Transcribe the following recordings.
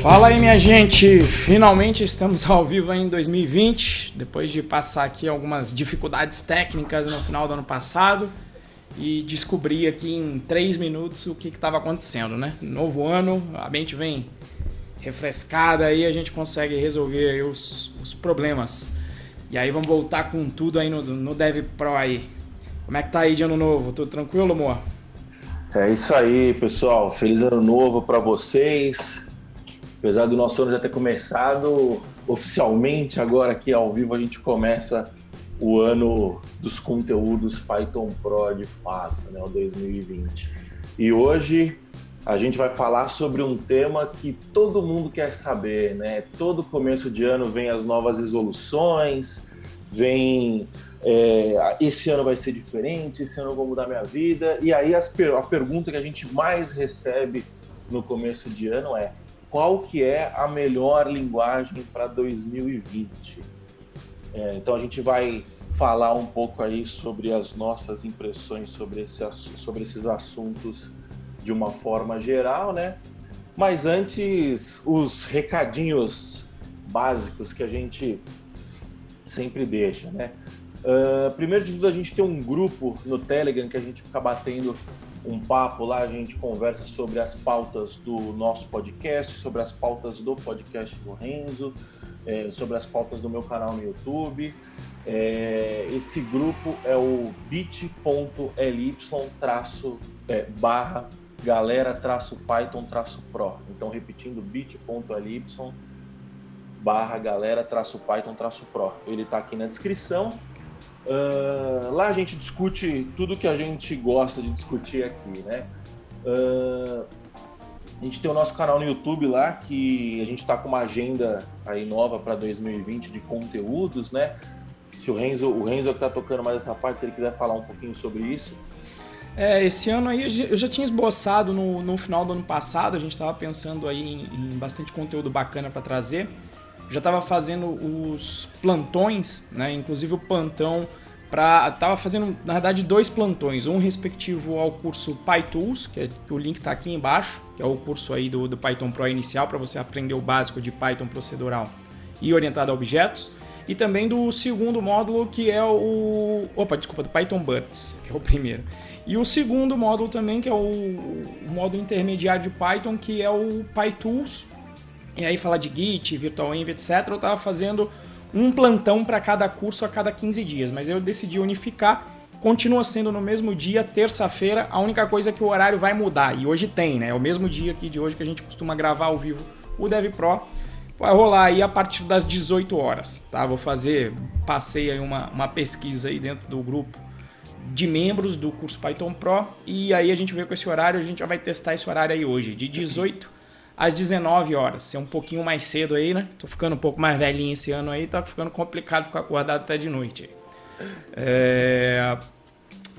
Fala aí, minha gente! Finalmente estamos ao vivo em 2020, depois de passar aqui algumas dificuldades técnicas no final do ano passado e descobrir aqui em três minutos o que estava acontecendo, né? Novo ano, a mente vem refrescada aí, a gente consegue resolver os, os problemas. E aí vamos voltar com tudo aí no, no Dev Pro aí. Como é que tá aí de ano novo? Tudo tranquilo, amor? É isso aí, pessoal. Feliz ano novo para vocês. Apesar do nosso ano já ter começado oficialmente, agora aqui ao vivo a gente começa o ano dos conteúdos Python Pro de fato, né, o 2020. E hoje a gente vai falar sobre um tema que todo mundo quer saber, né? Todo começo de ano vem as novas resoluções, vem é, esse ano vai ser diferente, esse ano eu vou mudar minha vida. E aí as, a pergunta que a gente mais recebe no começo de ano é qual que é a melhor linguagem para 2020? É, então a gente vai falar um pouco aí sobre as nossas impressões sobre, esse, sobre esses assuntos de uma forma geral, né? Mas antes, os recadinhos básicos que a gente sempre deixa, né? Uh, primeiro de tudo, a gente tem um grupo no Telegram que a gente fica batendo um papo lá, a gente conversa sobre as pautas do nosso podcast, sobre as pautas do podcast do Renzo, é, sobre as pautas do meu canal no YouTube. É, esse grupo é o bit.ly é, barra galera traço Python traço Pro. Então, repetindo, bit.ly barra galera traço Python traço Pro. Ele está aqui na descrição. Uh, lá a gente discute tudo que a gente gosta de discutir aqui, né? Uh, a gente tem o nosso canal no YouTube lá, que a gente está com uma agenda aí nova para 2020 de conteúdos, né? Se o Renzo, o Renzo que está tocando mais essa parte, se ele quiser falar um pouquinho sobre isso. É, esse ano aí eu já tinha esboçado no, no final do ano passado, a gente estava pensando aí em, em bastante conteúdo bacana para trazer já estava fazendo os plantões, né? Inclusive o plantão para tava fazendo na verdade dois plantões, um respectivo ao curso PyTools, que, é, que o link está aqui embaixo, que é o curso aí do, do Python Pro inicial para você aprender o básico de Python procedural e orientado a objetos, e também do segundo módulo que é o, opa, desculpa, do Python Birds, que é o primeiro. E o segundo módulo também que é o, o módulo intermediário de Python, que é o PyTools, e aí falar de Git, Virtual Env, etc. Eu estava fazendo um plantão para cada curso a cada 15 dias, mas eu decidi unificar. Continua sendo no mesmo dia, terça-feira. A única coisa é que o horário vai mudar. E hoje tem, né? É o mesmo dia aqui de hoje que a gente costuma gravar ao vivo o Dev Pro. Vai rolar aí a partir das 18 horas, tá? Vou fazer, passei aí uma, uma pesquisa aí dentro do grupo de membros do curso Python Pro e aí a gente veio com esse horário, a gente já vai testar esse horário aí hoje, de 18 às 19 horas. Ser um pouquinho mais cedo aí, né? Tô ficando um pouco mais velhinho esse ano aí, tá ficando complicado ficar acordado até de noite. É...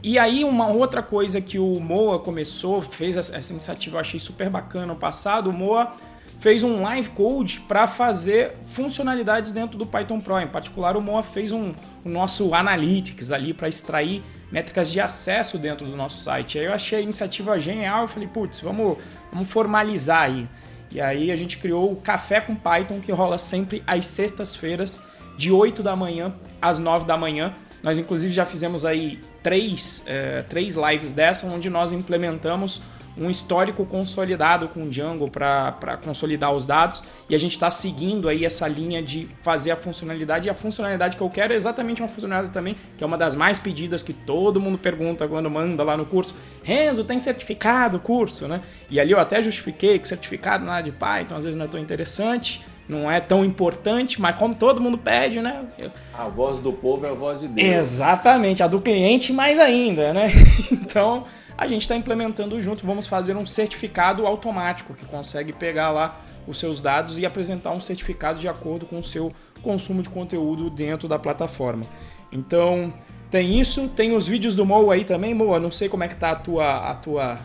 E aí, uma outra coisa que o Moa começou, fez essa iniciativa, eu achei super bacana no passado. O Moa fez um live code para fazer funcionalidades dentro do Python Pro. Em particular, o Moa fez um, o nosso Analytics ali para extrair métricas de acesso dentro do nosso site. Aí eu achei a iniciativa genial, eu falei, putz, vamos, vamos formalizar aí. E aí a gente criou o Café com Python, que rola sempre às sextas-feiras, de 8 da manhã às 9 da manhã. Nós, inclusive, já fizemos aí três, é, três lives dessa, onde nós implementamos um histórico consolidado com Django para consolidar os dados e a gente está seguindo aí essa linha de fazer a funcionalidade e a funcionalidade que eu quero é exatamente uma funcionalidade também que é uma das mais pedidas que todo mundo pergunta quando manda lá no curso Renzo, tem certificado o curso, né? E ali eu até justifiquei que certificado na área de Python às vezes não é tão interessante não é tão importante, mas como todo mundo pede, né? A voz do povo é a voz de Deus. Exatamente, a do cliente mais ainda, né? Então, a gente está implementando junto. Vamos fazer um certificado automático que consegue pegar lá os seus dados e apresentar um certificado de acordo com o seu consumo de conteúdo dentro da plataforma. Então, tem isso, tem os vídeos do Moa aí também, Moa. Não sei como é que tá a tua a tua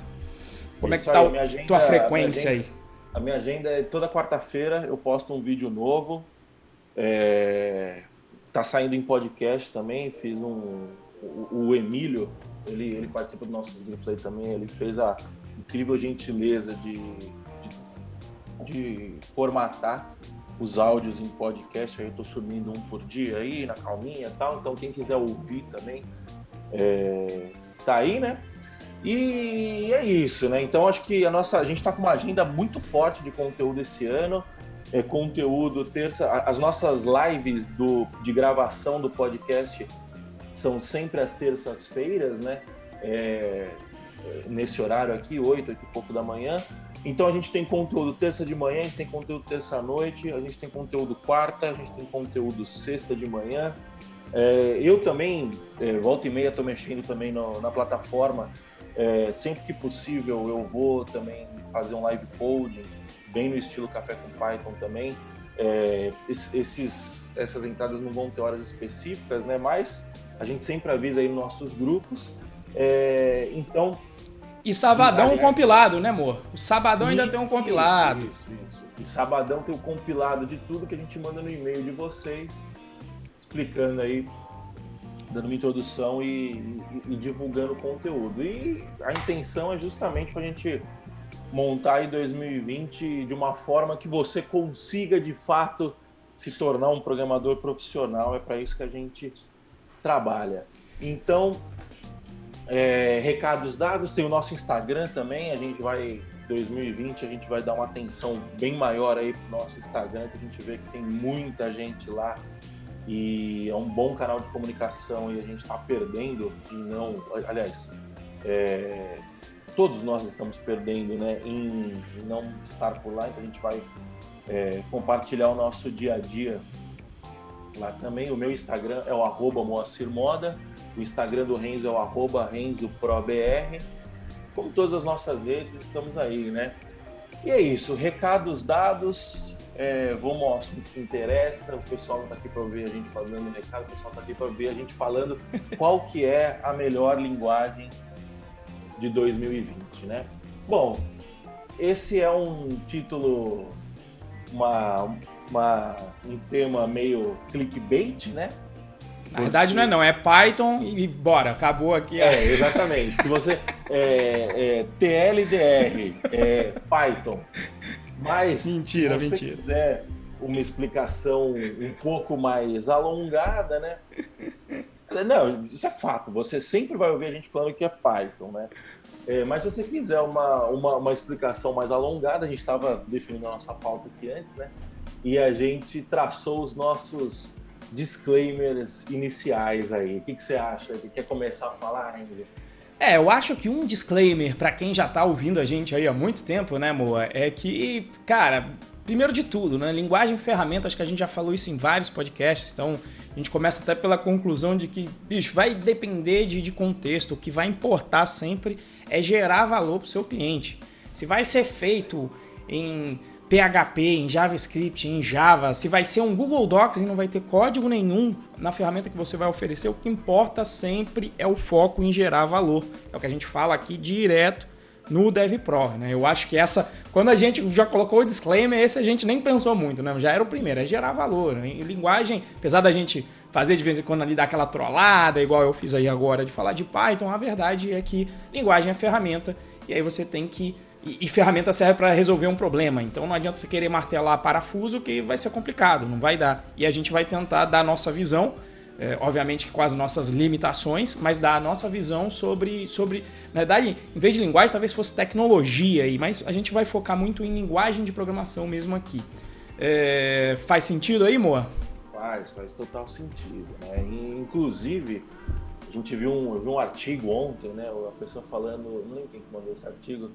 como isso é que tá a tua frequência a agenda, aí. A minha agenda é toda quarta-feira eu posto um vídeo novo. É, tá saindo em podcast também, fiz um o, o Emílio ele, ele participa dos nossos grupos aí também, ele fez a incrível gentileza de, de de formatar os áudios em podcast. Aí eu tô subindo um por dia aí, na calminha e tal. Então quem quiser ouvir também, é, tá aí, né? E é isso, né? Então acho que a nossa, a gente está com uma agenda muito forte de conteúdo esse ano. É, conteúdo terça, as nossas lives do, de gravação do podcast são sempre às terças-feiras, né? É, nesse horário aqui, 8, 8 e pouco da manhã. Então a gente tem conteúdo terça de manhã, a gente tem conteúdo terça à noite, a gente tem conteúdo quarta, a gente tem conteúdo sexta de manhã. É, eu também, é, volta e meia, estou mexendo também no, na plataforma. É, sempre que possível eu vou também fazer um live coding, bem no estilo Café com Python também. É, esses, essas entradas não vão ter horas específicas, né? Mas a gente sempre avisa aí nos nossos grupos. É, então, e Sabadão um compilado, né, amor? O Sabadão ainda tem um compilado. Isso, isso, isso. E Sabadão tem o um compilado de tudo que a gente manda no e-mail de vocês, explicando aí, dando uma introdução e, e, e divulgando o conteúdo. E a intenção é justamente para a gente montar em 2020 de uma forma que você consiga de fato se tornar um programador profissional. É para isso que a gente trabalha. Então, é, recados dados, tem o nosso Instagram também, a gente vai, 2020, a gente vai dar uma atenção bem maior aí pro nosso Instagram, que a gente vê que tem muita gente lá e é um bom canal de comunicação e a gente está perdendo e não, aliás, é, todos nós estamos perdendo, né, em, em, não estar por lá, então a gente vai é, compartilhar o nosso dia a dia lá também. O meu Instagram é o arroba Moacir Moda, o Instagram do Renzo é o arroba RenzoProBR. Como todas as nossas redes, estamos aí, né? E é isso, recados dados, é, vamos ao assunto que interessa, o pessoal não está aqui para ouvir a gente falando recado, o pessoal está aqui para ver a gente falando qual que é a melhor linguagem de 2020, né? Bom, esse é um título, uma, uma, um tema meio clickbait, né? Na verdade não é não, é Python e bora, acabou aqui. É, exatamente. Se você é, é TLDR, é Python, mas mentira, se você mentira. quiser uma explicação um pouco mais alongada, né? Não, isso é fato. Você sempre vai ouvir a gente falando que é Python, né? É, mas se você quiser uma, uma, uma explicação mais alongada, a gente estava definindo a nossa pauta aqui antes, né? E a gente traçou os nossos disclaimers iniciais aí. O que, que você acha? Quer começar a falar, Enzo? É, eu acho que um disclaimer para quem já tá ouvindo a gente aí há muito tempo, né, Moa, é que, cara, primeiro de tudo, né, linguagem e ferramenta, acho que a gente já falou isso em vários podcasts, então a gente começa até pela conclusão de que, bicho, vai depender de, de contexto, o que vai importar sempre é gerar valor para o seu cliente. Se vai ser feito em PHP, em JavaScript, em Java, se vai ser um Google Docs e não vai ter código nenhum na ferramenta que você vai oferecer, o que importa sempre é o foco em gerar valor. É o que a gente fala aqui direto no DevPro, né? Eu acho que essa, quando a gente já colocou o disclaimer, esse a gente nem pensou muito, né? Já era o primeiro, é gerar valor. Né? Em linguagem, apesar da gente fazer de vez em quando ali dar aquela trollada, igual eu fiz aí agora de falar de Python, a verdade é que linguagem é ferramenta e aí você tem que e, e ferramenta serve para resolver um problema. Então não adianta você querer martelar parafuso que vai ser complicado, não vai dar. E a gente vai tentar dar a nossa visão, é, obviamente que com as nossas limitações, mas dar a nossa visão sobre, sobre. Na verdade, em vez de linguagem, talvez fosse tecnologia, aí, mas a gente vai focar muito em linguagem de programação mesmo aqui. É, faz sentido aí, Moa? Faz, faz total sentido. Né? inclusive, a gente viu um, viu um artigo ontem, né? A pessoa falando, não lembro quem mandou esse artigo,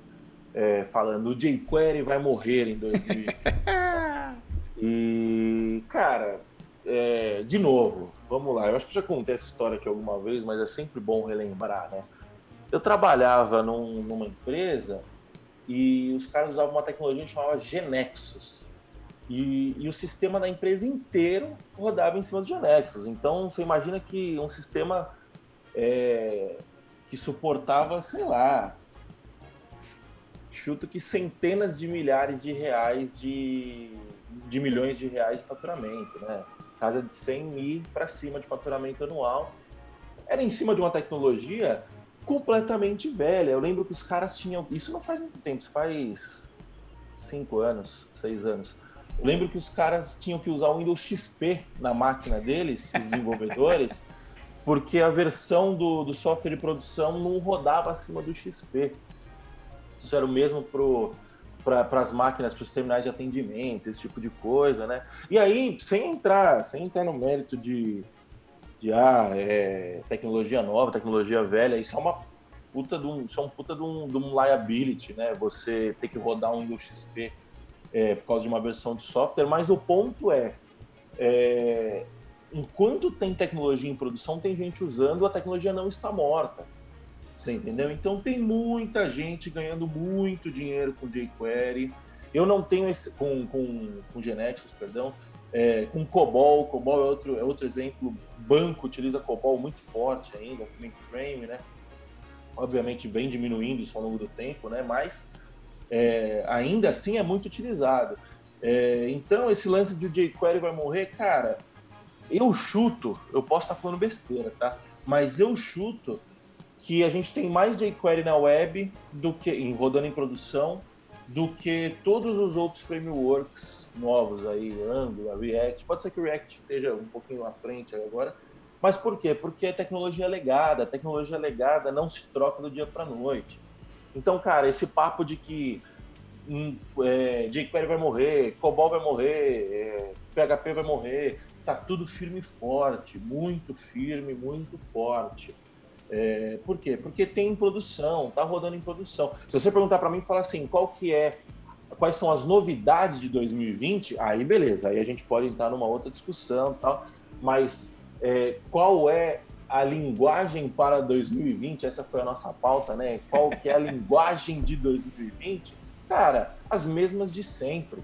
é, falando o jQuery vai morrer em 2020. e, cara, é, de novo, vamos lá. Eu acho que já contei essa história aqui alguma vez, mas é sempre bom relembrar, né? Eu trabalhava num, numa empresa e os caras usavam uma tecnologia que chamava Genexus. E, e, o sistema da empresa inteiro rodava em cima do Genexus. Então, você imagina que um sistema é, que suportava, sei lá, chuto que centenas de milhares de reais de, de milhões de reais de faturamento, né? Casa de 100 mil para cima de faturamento anual. Era em cima de uma tecnologia completamente velha. Eu lembro que os caras tinham. Isso não faz muito tempo, isso faz cinco anos, seis anos. Eu lembro que os caras tinham que usar o Windows XP na máquina deles, os desenvolvedores, porque a versão do, do software de produção não rodava acima do XP. Isso era o mesmo para as máquinas, para os terminais de atendimento, esse tipo de coisa, né? E aí, sem entrar, sem entrar no mérito de, de ah, é, tecnologia nova, tecnologia velha, isso é uma puta de um, isso é um puta de um, de um liability, né? Você ter que rodar um Windows XP é, por causa de uma versão de software, mas o ponto é, é, enquanto tem tecnologia em produção, tem gente usando, a tecnologia não está morta. Você entendeu? Então tem muita gente ganhando muito dinheiro com jQuery. Eu não tenho esse com, com, com Genexus, perdão, é, com COBOL. COBOL é outro, é outro exemplo. Banco utiliza COBOL muito forte ainda, mainframe, né? Obviamente vem diminuindo isso ao longo do tempo, né? Mas é, ainda assim é muito utilizado. É, então, esse lance de o jQuery vai morrer, cara, eu chuto, eu posso estar falando besteira, tá? Mas eu chuto que a gente tem mais jQuery na web do que em rodando em produção do que todos os outros frameworks novos aí, Angular, React. Pode ser que o React esteja um pouquinho à frente agora, mas por quê? Porque é tecnologia legada. A tecnologia legada não se troca do dia para noite. Então, cara, esse papo de que hum, é, jQuery vai morrer, COBOL vai morrer, é, PHP vai morrer, tá tudo firme e forte, muito firme, muito forte. É, por quê? Porque tem em produção, tá rodando em produção. Se você perguntar para mim, falar assim, qual que é, quais são as novidades de 2020, aí beleza, aí a gente pode entrar numa outra discussão, tal. Mas é, qual é a linguagem para 2020, essa foi a nossa pauta, né? Qual que é a linguagem de 2020? Cara, as mesmas de sempre.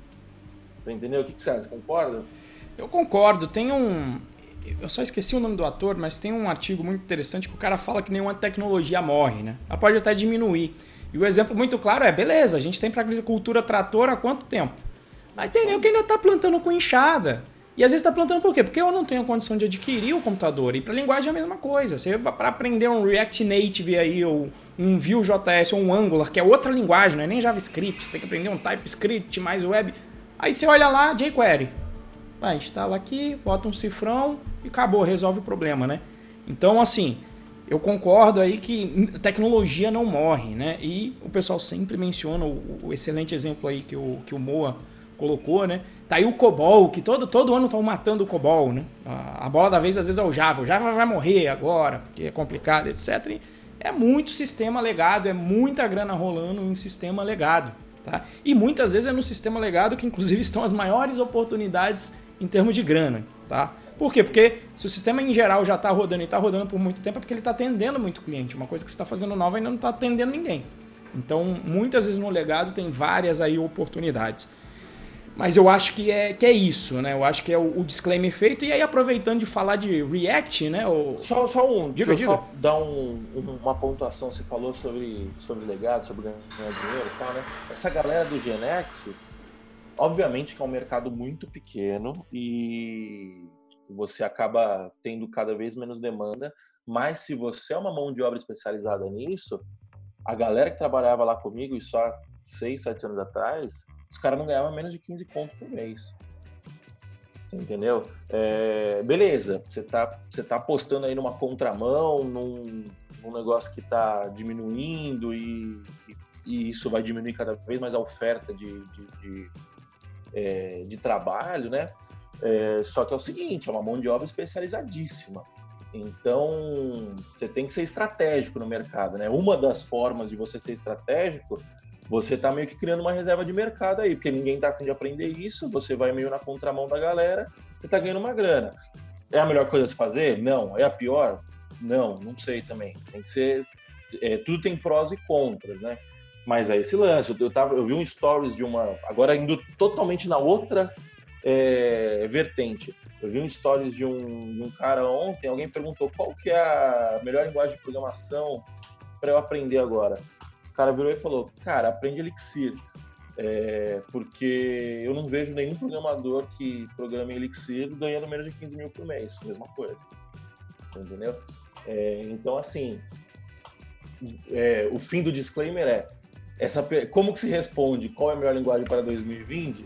Você entendeu? O que, que você acha? Concorda? Eu concordo. Tem um. Eu só esqueci o nome do ator, mas tem um artigo muito interessante que o cara fala que nenhuma tecnologia morre, né? Ela pode até diminuir. E o exemplo muito claro é, beleza, a gente tem para agricultura trator há quanto tempo? Mas tem nem que ainda tá plantando com enxada. E às vezes está plantando por quê? Porque eu não tenho condição de adquirir o computador. E para linguagem é a mesma coisa. Você para aprender um React Native aí, ou um Vue.js, ou um Angular, que é outra linguagem, não é nem JavaScript. Você tem que aprender um TypeScript mais web. Aí você olha lá, jQuery. Vai, instala aqui, bota um cifrão e acabou, resolve o problema, né? Então, assim, eu concordo aí que tecnologia não morre, né? E o pessoal sempre menciona o, o excelente exemplo aí que o, que o Moa colocou, né? Tá aí o COBOL, que todo, todo ano estão matando o COBOL, né? A, a, bola da vez às vezes é o Java. O Java vai morrer agora, porque é complicado, etc. E é muito sistema legado, é muita grana rolando em sistema legado. Tá? E muitas vezes é no sistema legado que inclusive estão as maiores oportunidades em termos de grana. Tá? Por quê? Porque se o sistema em geral já está rodando e está rodando por muito tempo, é porque ele está atendendo muito cliente. Uma coisa que você está fazendo nova ainda não está atendendo ninguém. Então, muitas vezes no legado tem várias aí oportunidades. Mas eu acho que é, que é isso, né? Eu acho que é o, o disclaimer feito. E aí, aproveitando de falar de React, né? O... Só, só um, diga, diga. só dar um, uma pontuação. Você falou sobre, sobre legado, sobre ganhar dinheiro e tal, né? Essa galera do Genexus, obviamente que é um mercado muito pequeno e você acaba tendo cada vez menos demanda. Mas se você é uma mão de obra especializada nisso, a galera que trabalhava lá comigo, isso há 6, 7 anos atrás, os caras não ganhavam menos de 15 conto por mês. Você entendeu? É, beleza, você tá, você tá apostando aí numa contramão, num, num negócio que está diminuindo e, e, e, isso vai diminuir cada vez mais a oferta de, de, de, é, de trabalho, né? É, só que é o seguinte, é uma mão de obra especializadíssima. Então, você tem que ser estratégico no mercado, né? Uma das formas de você ser estratégico você está meio que criando uma reserva de mercado aí, porque ninguém está afim de aprender isso, você vai meio na contramão da galera, você está ganhando uma grana. É a melhor coisa a se fazer? Não. É a pior? Não, não sei também. Tem que ser. É, tudo tem prós e contras, né? Mas é esse lance. Eu, tava, eu vi um stories de uma. Agora indo totalmente na outra é, vertente. Eu vi um stories de um, de um cara ontem, alguém perguntou qual que é a melhor linguagem de programação para eu aprender agora cara virou e falou: Cara, aprende Elixir. É, porque eu não vejo nenhum programador que programa em Elixir ganhando menos de 15 mil por mês, mesma coisa. Entendeu? É, então, assim, é, o fim do disclaimer é: essa, como que se responde qual é a melhor linguagem para 2020?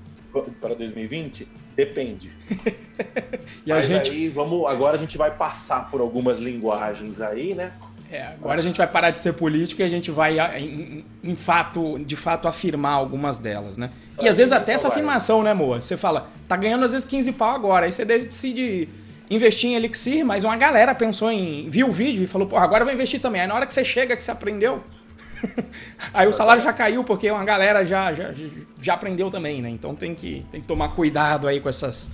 Para 2020? Depende. e Mas a gente... aí, vamos, agora a gente vai passar por algumas linguagens aí, né? É, agora a gente vai parar de ser político e a gente vai, em, em fato, de fato, afirmar algumas delas, né? E às vezes até essa afirmação, né, Moa? Você fala, tá ganhando às vezes 15 pau agora, aí você decide investir em Elixir, mas uma galera pensou em. viu o vídeo e falou, porra, agora eu vou investir também. Aí na hora que você chega, que você aprendeu, aí o salário já caiu porque uma galera já, já, já aprendeu também, né? Então tem que, tem que tomar cuidado aí com essas,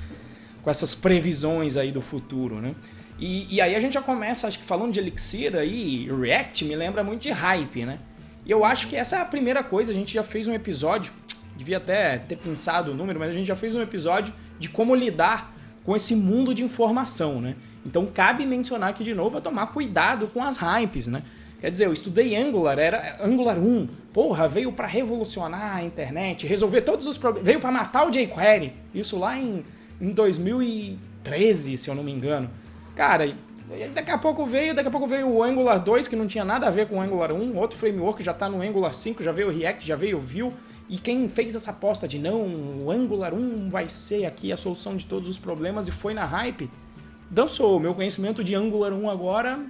com essas previsões aí do futuro, né? E, e aí a gente já começa, acho que falando de Elixir aí, React me lembra muito de hype, né? E eu acho que essa é a primeira coisa, a gente já fez um episódio, devia até ter pensado o número, mas a gente já fez um episódio de como lidar com esse mundo de informação, né? Então cabe mencionar aqui de novo para tomar cuidado com as hypes, né? Quer dizer, eu estudei Angular, era Angular 1. Porra, veio para revolucionar a internet, resolver todos os problemas, veio para matar o jQuery. Isso lá em, em 2013, se eu não me engano. Cara, daqui a pouco veio, daqui a pouco veio o Angular 2, que não tinha nada a ver com o Angular 1, outro framework já está no Angular 5, já veio o React, já veio o Vue. E quem fez essa aposta de não, o Angular 1 vai ser aqui a solução de todos os problemas e foi na hype, dançou. Meu conhecimento de Angular 1 agora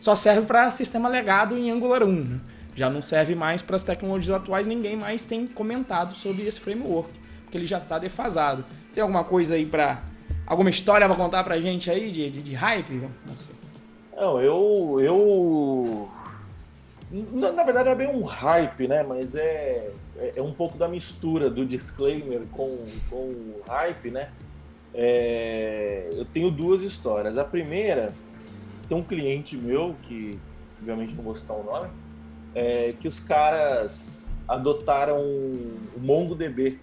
só serve para sistema legado em Angular 1. Né? Já não serve mais para as tecnologias atuais, ninguém mais tem comentado sobre esse framework, porque ele já está defasado. Tem alguma coisa aí para. alguma história para contar para gente aí de, de, de hype? Não, eu. eu na, na, verdade é bem um hype, né? Mas é, é, é, um pouco da mistura do disclaimer com, com o hype, né? É, eu tenho duas histórias. A primeira, tem um cliente meu, que obviamente não vou citar o nome, é, que os caras adotaram o MongoDB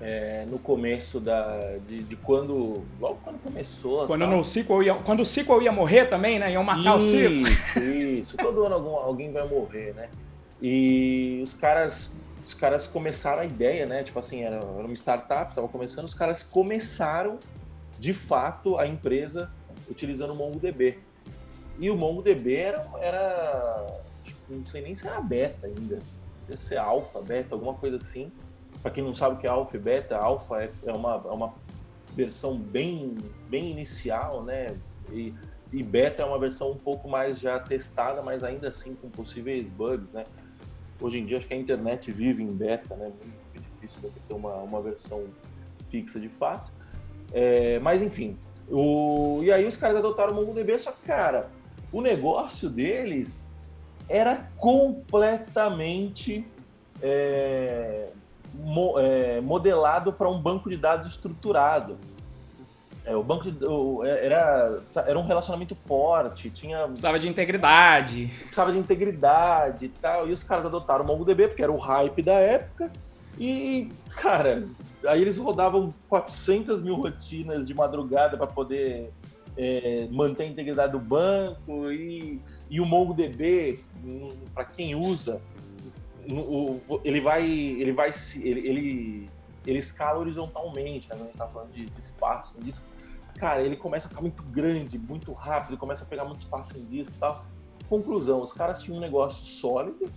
é, no começo da, de, de, quando. Logo quando começou. Quando, no SQL ia, quando o SQL ia morrer também, né? Iam matar isso, o SQL. Isso, isso. Todo ano algum, alguém vai morrer, né? E os caras. Os caras começaram a ideia, né? Tipo assim, era, era uma startup, estava começando, os caras começaram de fato a empresa utilizando o MongoDB. E o MongoDB era, era não sei nem se era beta ainda, devia ser alfa, beta, alguma coisa assim. Para quem não sabe o que é alfa e beta, alfa é, é, uma, é uma versão bem, bem inicial, né? E, e beta é uma versão um pouco mais já testada, mas ainda assim com possíveis bugs, né? Hoje em dia acho que a internet vive em beta, né? Muito difícil você ter uma, uma versão fixa de fato. É, mas enfim, o, e aí os caras adotaram o MongoDB, só que, cara, o negócio deles era completamente é, mo, é, modelado para um banco de dados estruturado. É, o banco de, o, é, era, era um relacionamento forte, tinha. Precisava de integridade. Precisava de integridade e tal. E os caras adotaram o MongoDB, porque era o hype da época. E, cara, aí eles rodavam 400 mil rotinas de madrugada para poder é, manter a integridade do banco. E, e o MongoDB, hum, para quem usa, o, ele vai, ele vai, ele, ele, ele escala horizontalmente, né? a gente tá falando de, de espaço em disco. Cara, ele começa a ficar muito grande, muito rápido, começa a pegar muito espaço em disco e tal. Conclusão, os caras tinham um negócio sólido,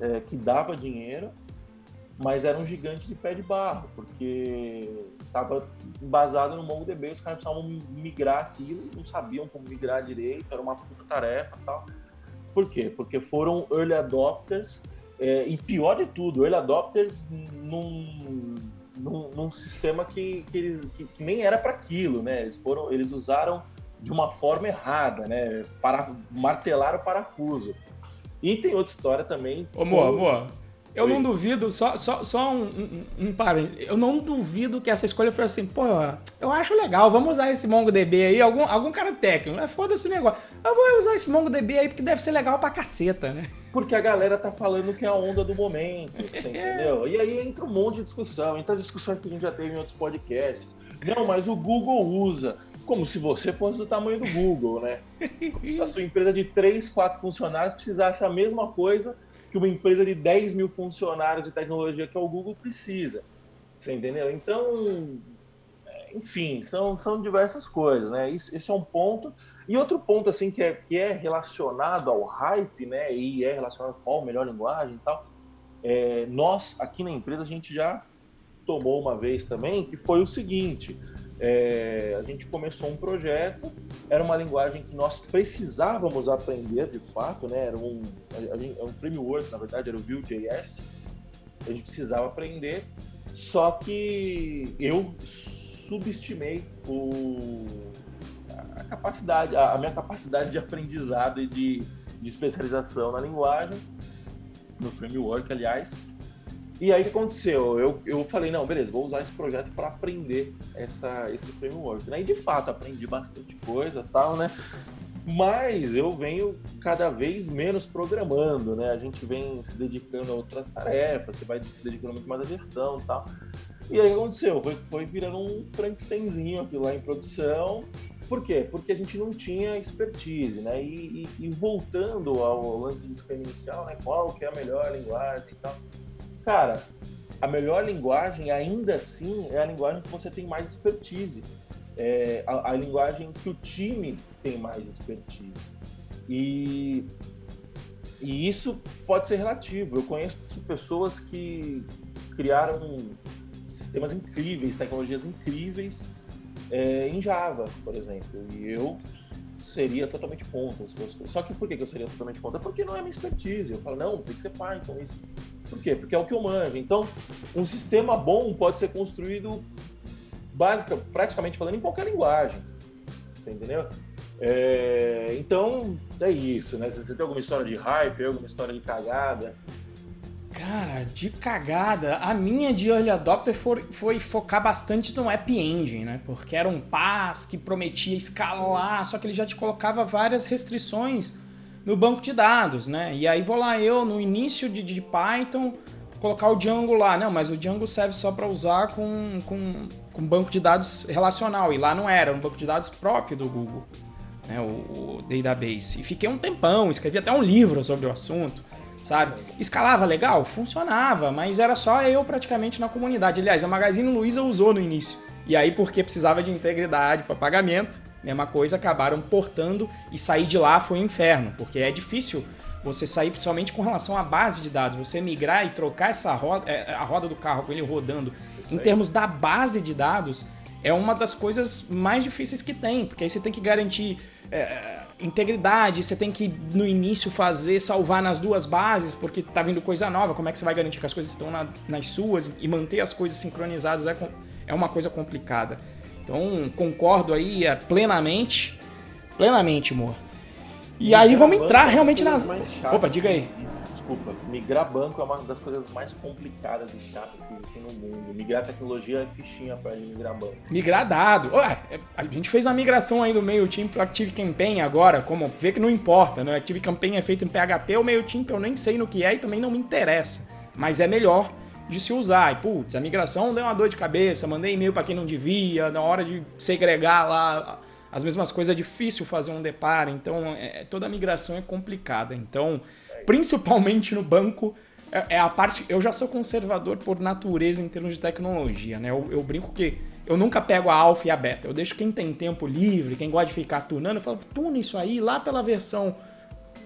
é, que dava dinheiro, mas era um gigante de pé de barro, porque estava embasado no MongoDB, os caras precisavam migrar aquilo, não sabiam como migrar direito, era uma puta tarefa e tal. Por quê? Porque foram early adopters é, e pior de tudo, early adopters num, num, num sistema que, que, eles, que, que nem era para aquilo, né? Eles, foram, eles usaram de uma forma errada, né? Para martelar o parafuso. E tem outra história também. Ô, Moa, Moa, eu Oi. não duvido, só, só, só um, um, um parênteses. Eu não duvido que essa escolha foi assim, pô, eu acho legal, vamos usar esse MongoDB aí, algum, algum cara técnico, é foda-se o negócio. Eu vou usar esse MongoDB aí porque deve ser legal pra caceta, né? Porque a galera tá falando que é a onda do momento, você entendeu? E aí entra um monte de discussão, entra as discussões que a gente já teve em outros podcasts. Não, mas o Google usa. Como se você fosse do tamanho do Google, né? Como se a sua empresa de 3, 4 funcionários precisasse a mesma coisa que uma empresa de 10 mil funcionários de tecnologia que é o Google precisa. Você entendeu? Então, é, enfim, são, são diversas coisas, né? Isso, esse é um ponto. E outro ponto, assim, que é, que é relacionado ao hype, né? E é relacionado a melhor linguagem e tal, é, nós aqui na empresa a gente já tomou uma vez também, que foi o seguinte: é, a gente começou um projeto, era uma linguagem que nós precisávamos aprender de fato, né? Era um, a, um framework, na verdade, era o Vue.js. A gente precisava aprender, só que eu subestimei o, a capacidade, a, a minha capacidade de aprendizado e de, de especialização na linguagem, no framework, aliás. E aí o que aconteceu? Eu, eu falei, não, beleza, vou usar esse projeto para aprender essa, esse framework. Né? E de fato aprendi bastante coisa tal, né? Mas eu venho cada vez menos programando, né? A gente vem se dedicando a outras tarefas, você vai se dedicando muito mais à gestão tal. E aí o que aconteceu? Foi, foi virando um Frankensteinzinho aqui lá em produção. Por quê? Porque a gente não tinha expertise, né? E, e, e voltando ao lance do disclaimer inicial, né? Qual que é a melhor linguagem e tal Cara, a melhor linguagem, ainda assim, é a linguagem que você tem mais expertise. É a, a linguagem que o time tem mais expertise. E, e isso pode ser relativo. Eu conheço pessoas que criaram sistemas incríveis, tecnologias incríveis é, em Java, por exemplo. E eu seria totalmente contra. Só que por que eu seria totalmente contra? Porque não é minha expertise. Eu falo, não, tem que ser Python, isso. Por quê? Porque é o que eu manjo. Então, um sistema bom pode ser construído básica, praticamente falando, em qualquer linguagem. Você entendeu? É, então, é isso, né? Você tem alguma história de hype, alguma história de cagada? Cara, de cagada, a minha de early adopter foi, foi, focar bastante no App Engine, né? Porque era um pass que prometia escalar, só que ele já te colocava várias restrições no banco de dados, né? E aí vou lá eu, no início de, de Python, colocar o Django lá. Não, mas o Django serve só para usar com, com, com banco de dados relacional. E lá não era, um banco de dados próprio do Google, né? o, o database. E fiquei um tempão, escrevi até um livro sobre o assunto, sabe? Escalava legal? Funcionava, mas era só eu praticamente na comunidade. Aliás, a Magazine Luiza usou no início. E aí, porque precisava de integridade para pagamento, mesma coisa, acabaram portando e sair de lá foi um inferno, porque é difícil você sair, principalmente com relação à base de dados, você migrar e trocar essa roda, é, a roda do carro com ele rodando, em termos da base de dados, é uma das coisas mais difíceis que tem, porque aí você tem que garantir é, integridade, você tem que no início fazer salvar nas duas bases, porque tá vindo coisa nova, como é que você vai garantir que as coisas estão na, nas suas e manter as coisas sincronizadas é, é uma coisa complicada. Então, concordo aí é, plenamente. Plenamente, amor. E aí vamos entrar realmente nas. Opa, diga aí. Desculpa, migrar banco é uma das coisas mais complicadas e chatas que existem no mundo. Migrar tecnologia é fichinha para migrar banco. Migrar dado. Ué, a gente fez a migração aí do MailChimp pro Active Campaign agora, como vê que não importa, né? Active Campaign é feito em PHP, o MailChimp eu nem sei no que é e também não me interessa. Mas é melhor de se usar. E, putz, a migração deu uma dor de cabeça, mandei e-mail para quem não devia, na hora de segregar lá as mesmas coisas, é difícil fazer um deparo, então é, toda a migração é complicada. Então, principalmente no banco, é, é, a parte. Eu já sou conservador por natureza em termos de tecnologia, né? Eu, eu, brinco que eu nunca pego a alfa e a beta. Eu deixo quem tem tempo livre, quem gosta de ficar tunando, eu falo, tuna isso aí lá pela versão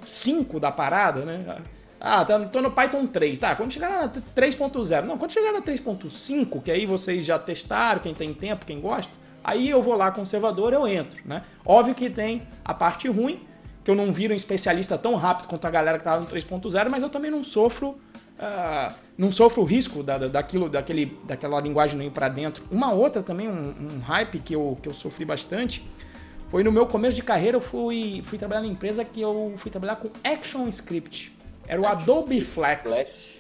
5 da parada, né? Ah, tá, tô no Python 3. Tá, quando chegar na 3.0. Não, quando chegar na 3.5, que aí vocês já testaram, quem tem tempo, quem gosta, aí eu vou lá conservador, eu entro, né? Óbvio que tem a parte ruim, que eu não viro um especialista tão rápido quanto a galera que tava no 3.0, mas eu também não sofro uh, não sofro o risco da, daquilo, daquele, daquela linguagem não ir para dentro. Uma outra também, um, um, hype que eu, que eu sofri bastante, foi no meu começo de carreira, eu fui, fui trabalhar na empresa que eu fui trabalhar com ActionScript. Era o Adobe Flex.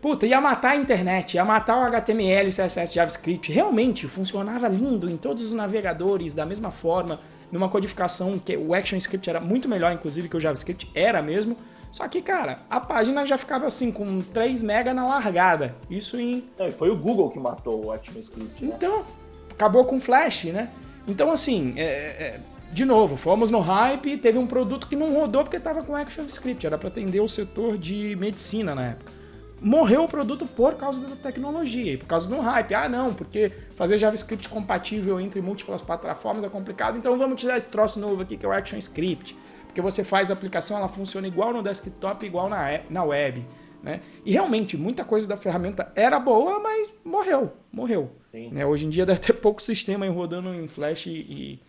Puta, ia matar a internet, ia matar o HTML, CSS, JavaScript. Realmente funcionava lindo em todos os navegadores, da mesma forma, numa codificação que o ActionScript era muito melhor, inclusive, que o JavaScript era mesmo. Só que, cara, a página já ficava assim, com 3 MB na largada. Isso em. É, foi o Google que matou o ActionScript. Né? Então, acabou com Flash, né? Então, assim, é, é, de novo, fomos no hype e teve um produto que não rodou porque estava com ActionScript, era para atender o setor de medicina na época. Morreu o produto por causa da tecnologia, por causa do hype. Ah, não, porque fazer JavaScript compatível entre múltiplas plataformas é complicado, então vamos utilizar esse troço novo aqui que é o ActionScript. Porque você faz a aplicação, ela funciona igual no desktop, igual na, na web. Né? E realmente, muita coisa da ferramenta era boa, mas morreu. Morreu. Né? Hoje em dia deve ter pouco sistema rodando em Flash e,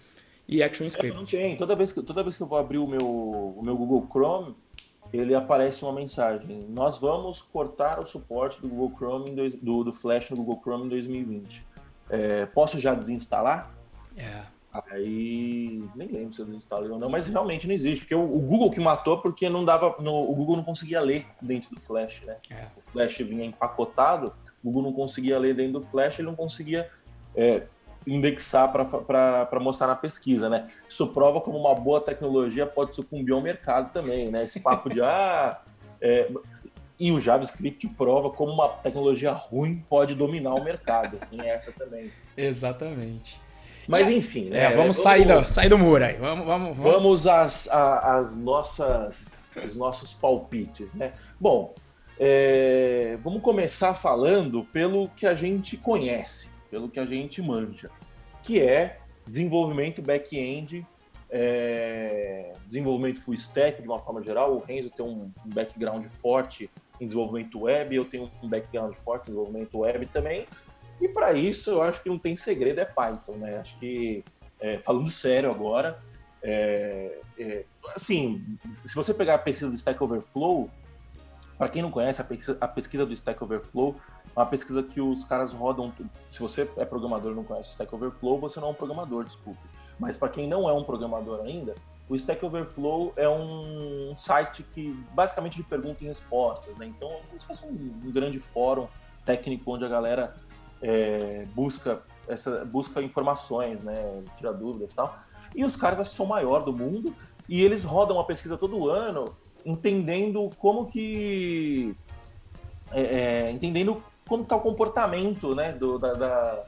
e ActionScript. Não tem. Toda vez, que, toda vez que eu vou abrir o meu, o meu Google Chrome, ele aparece uma mensagem. Nós vamos cortar o suporte do Google Chrome dois, do, do, Flash no Google Chrome em 2020. É, posso já desinstalar? É. Aí nem lembro se eu desinstalei ou não, mas realmente não existe, porque o, o, Google que matou porque não dava, no, o Google não conseguia ler dentro do Flash, né? É. O Flash vinha empacotado, o Google não conseguia ler dentro do Flash, ele não conseguia é, indexar para mostrar na pesquisa, né? Isso prova como uma boa tecnologia pode sucumbir ao mercado também, né? Esse papo de ah, é, e o JavaScript prova como uma tecnologia ruim pode dominar o mercado. Tem essa também. Exatamente. Mas enfim, né? É, vamos, vamos sair, do, sair do muro aí. Vamos, vamos, vamos. vamos às, às nossas, os nossos palpites, né? Bom, é, vamos começar falando pelo que a gente conhece, pelo que a gente manja, que é desenvolvimento back-end, é, desenvolvimento full stack de uma forma geral. O Renzo tem um background forte em desenvolvimento web, eu tenho um background forte em desenvolvimento web também. E para isso, eu acho que não tem segredo, é Python, né? Acho que, é, falando sério agora, é, é, assim, se você pegar a pesquisa do Stack Overflow, para quem não conhece, a pesquisa, a pesquisa, do Stack Overflow uma pesquisa que os caras rodam. Se você é programador e não conhece o Stack Overflow, você não é um programador, desculpe. Mas para quem não é um programador ainda, o Stack Overflow é um site que basicamente de pergunta e respostas, né? Então, é como se fosse um, um grande fórum técnico onde a galera é, busca essa busca informações, né, tira dúvidas e tal. E os caras acho que são o maior do mundo e eles rodam uma pesquisa todo ano, entendendo como que é, é, entendendo como está o comportamento, né, do, da, da,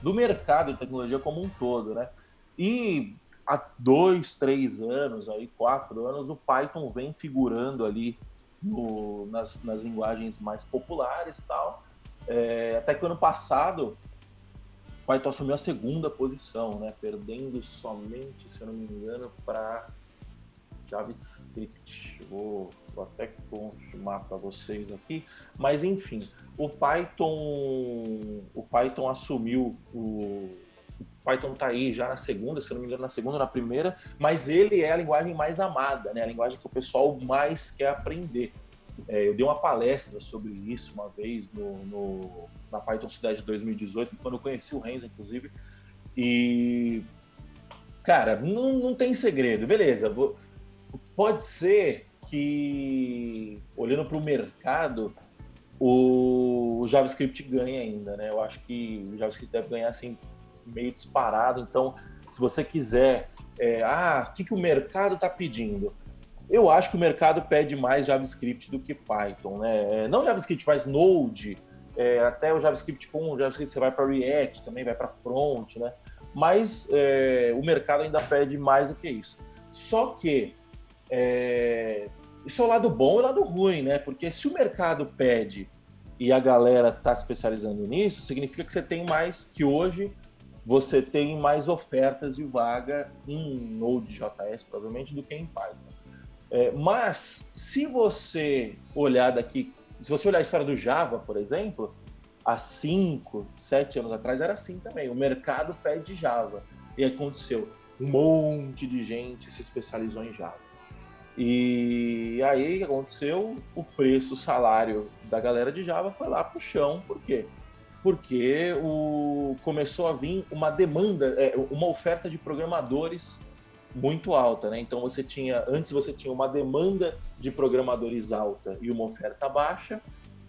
do mercado de tecnologia como um todo, né? E há dois, três anos, aí quatro anos, o Python vem figurando ali no, nas, nas linguagens mais populares tal. É, até que ano passado, o Python assumiu a segunda posição, né? Perdendo somente, se eu não me engano, para JavaScript. Vou, vou até confirmar para vocês aqui. Mas enfim, o Python, o Python assumiu o, Python está aí já na segunda, se não me engano, na segunda ou na primeira, mas ele é a linguagem mais amada, né? A linguagem que o pessoal mais quer aprender. É, eu dei uma palestra sobre isso uma vez no, no, na Python Sudeste de 2018, quando eu conheci o Renzo, inclusive. E, cara, não, não tem segredo. Beleza, vou, pode ser que, olhando para o mercado, o JavaScript ganhe ainda, né? Eu acho que o JavaScript deve ganhar assim, meio disparado. Então, se você quiser, é, ah, o que, que o mercado está pedindo? Eu acho que o mercado pede mais JavaScript do que Python, né? É, não JavaScript, mas Node, é, até o JavaScript com o JavaScript você vai para React, também vai para Front, né? Mas é, o mercado ainda pede mais do que isso. Só que é, isso é o lado bom e o lado ruim, né? Porque se o mercado pede e a galera está especializando nisso, significa que você tem mais que hoje você tem mais ofertas de vaga em Node.js, provavelmente, do que em Python. É, mas, se você olhar daqui, se você olhar a história do Java, por exemplo, há 5, 7 anos atrás era assim também. O mercado pede Java. E aconteceu. Um monte de gente se especializou em Java. E aí o que aconteceu? O preço, o salário da galera de Java foi lá pro chão. Por quê? Porque o... começou a vir uma demanda, é, uma oferta de programadores muito alta, né? Então você tinha, antes você tinha uma demanda de programadores alta e uma oferta baixa,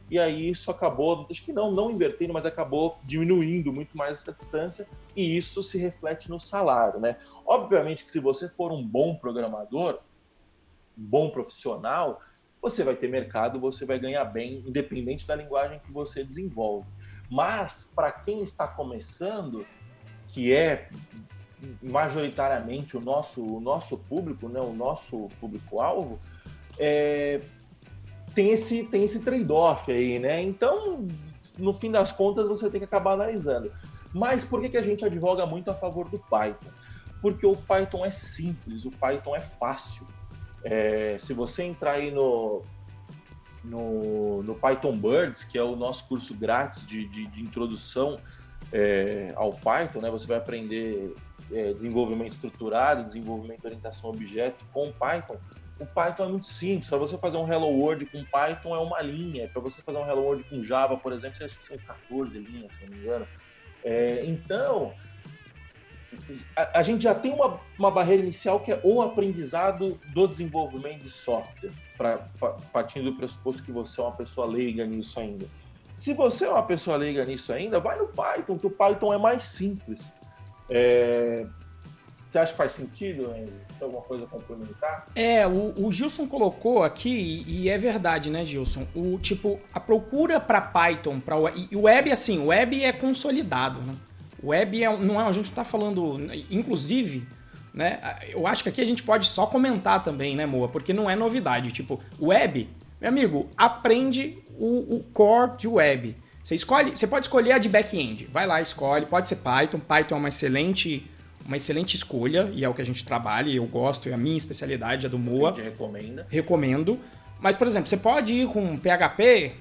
e aí isso acabou, acho que não, não invertendo, mas acabou diminuindo muito mais essa distância, e isso se reflete no salário, né? Obviamente que se você for um bom programador, bom profissional, você vai ter mercado, você vai ganhar bem, independente da linguagem que você desenvolve. Mas para quem está começando, que é majoritariamente o nosso, o nosso público, né, o nosso público-alvo, é, tem esse, tem esse trade-off aí, né? Então, no fim das contas, você tem que acabar analisando. Mas por que, que a gente advoga muito a favor do Python? Porque o Python é simples, o Python é fácil. É, se você entrar aí no, no, no Python Birds, que é o nosso curso grátis de, de, de introdução é, ao Python, né? Você vai aprender é, desenvolvimento estruturado, desenvolvimento de orientação a objeto com Python. O Python é muito simples. Para você fazer um Hello World com Python é uma linha. Para você fazer um Hello World com Java, por exemplo, você acha que são 14 linhas, se não me engano. É, então, a, a, gente já tem uma, uma barreira inicial que é o aprendizado do desenvolvimento de software, pra, pra, partindo do pressuposto que você é uma pessoa leiga nisso ainda. Se você é uma pessoa leiga nisso ainda, vai no Python, que o Python é mais simples. É... Você acha que faz sentido, Enzo? Tem alguma coisa a complementar? É, o, o Gilson colocou aqui, e, e, é verdade, né, Gilson? O tipo, a procura para Python, para o web, assim, web é consolidado, né? Web é, não é, a gente está falando, inclusive, né? Eu acho que aqui a gente pode só comentar também, né, Moa? Porque não é novidade. Tipo, web, meu amigo, aprende o, o core de web. Você escolhe, você pode escolher a de back-end. Vai lá, escolhe. Pode ser Python. Python é uma excelente, uma excelente escolha e é o que a gente trabalha. E eu gosto. É a minha especialidade, a do Moa. A gente recomenda. Recomendo. Mas, por exemplo, você pode ir com PHP.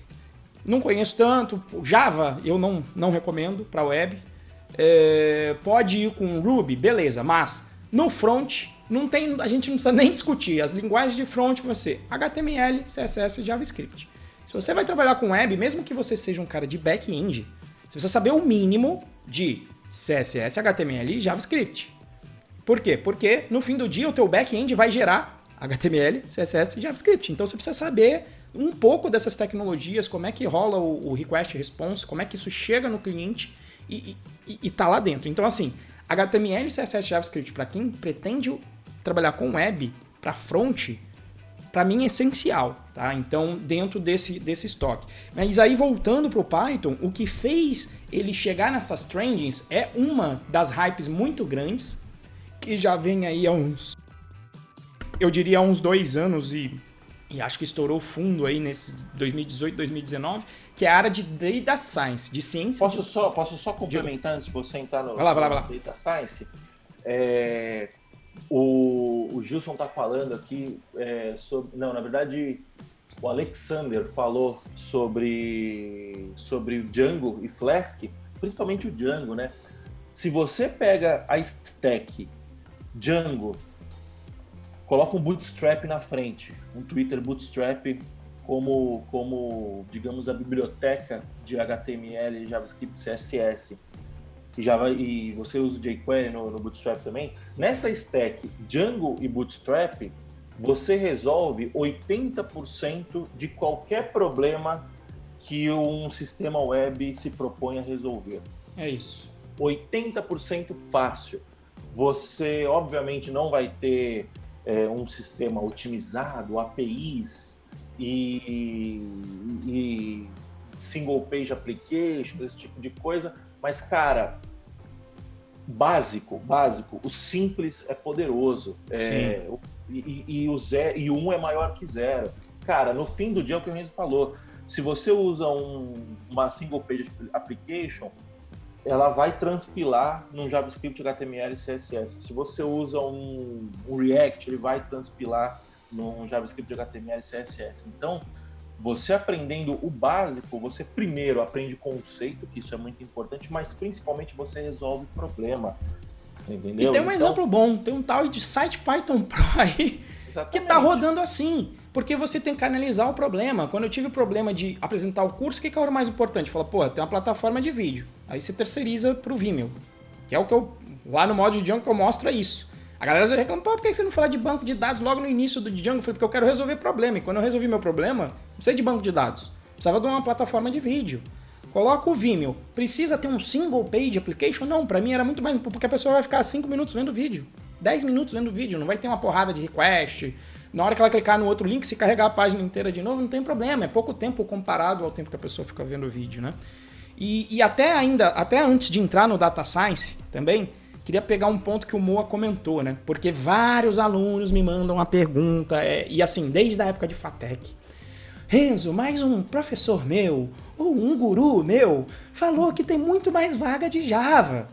Não conheço tanto. Java eu não, não recomendo para web. É, pode ir com Ruby, beleza, mas no front não tem, a gente não precisa nem discutir. As linguagens de front vão ser HTML, CSS e JavaScript. Se você vai trabalhar com web, mesmo que você seja um cara de back-end, você precisa saber o mínimo de CSS, HTML e JavaScript. Por quê? Porque no fim do dia o teu back-end vai gerar HTML, CSS e JavaScript. Então você precisa saber um pouco dessas tecnologias, como é que rola o, request response, como é que isso chega no cliente e, e, e tá lá dentro. Então, assim, HTML, CSS, JavaScript, para quem pretende trabalhar com web, para front, para mim é essencial, tá? Então, dentro desse, desse estoque. Mas aí, voltando para o Python, o que fez ele chegar nessas trendings é uma das hypes muito grandes, que já vem aí há uns, eu diria, há uns dois anos e, e acho que estourou fundo aí nesse 2018, 2019, que é a área de Data Science, de ciência. Posso, de... só, posso só complementar de... antes de você entrar no, vai lá, vai lá, vai lá. Data Science? É, o, o, Gilson está falando aqui é, sobre. Não, na verdade, o Alexander falou sobre, sobre o Django e Flask, principalmente o Django, né? Se você pega a stack Django, coloca um bootstrap na frente, um Twitter bootstrap como, como digamos, a biblioteca de HTML, JavaScript, CSS, e, Java, e você usa o jQuery no, no Bootstrap também, nessa stack Django e Bootstrap, você resolve 80% de qualquer problema que um sistema web se propõe a resolver. É isso. 80% fácil. Você, obviamente, não vai ter é, um sistema otimizado, APIs e, e single page application, esse tipo de coisa. Mas, cara, básico, básico, o simples é poderoso. É, e, e, o zero, e um é maior que zero. Cara, no fim do dia é o que o Renzo falou. Se você usa um, uma single page application, ela vai transpilar num JavaScript, HTML e CSS. Se você usa um, um React, ele vai transpilar no JavaScript, HTML e CSS. Então, você aprendendo o básico, você primeiro aprende conceito, que isso é muito importante, mas principalmente você resolve problema. Você entendeu? E tem um então... exemplo bom, tem um tal de site Python Pro aí Exatamente. que tá rodando assim. Porque você tem que analisar o problema. Quando eu tive o problema de apresentar o curso, o que, que é o mais importante? Fala, pô, tem uma plataforma de vídeo. Aí você terceiriza pro Vimeo. Que é o que eu. Lá no modo de Django que eu mostro é isso. A galera já reclama, pô, por que você não fala de banco de dados logo no início do Django? Eu falei, porque eu quero resolver problema. E quando eu resolvi meu problema, não precisa de banco de dados. Precisava de uma plataforma de vídeo. Coloca o Vimeo. Precisa ter um single page application? Não, para mim era muito mais porque a pessoa vai ficar 5 minutos vendo vídeo. 10 minutos vendo vídeo, não vai ter uma porrada de request. Na hora que ela clicar no outro link, se carregar a página inteira de novo, não tem problema. É pouco tempo comparado ao tempo que a pessoa fica vendo o vídeo, né? E, e até ainda, até antes de entrar no Data Science também, Queria pegar um ponto que o Moa comentou, né? Porque vários alunos me mandam uma pergunta, é, e assim, desde a época de FATEC. Renzo, mais um professor meu, ou um guru meu, falou que tem muito mais vaga de Java,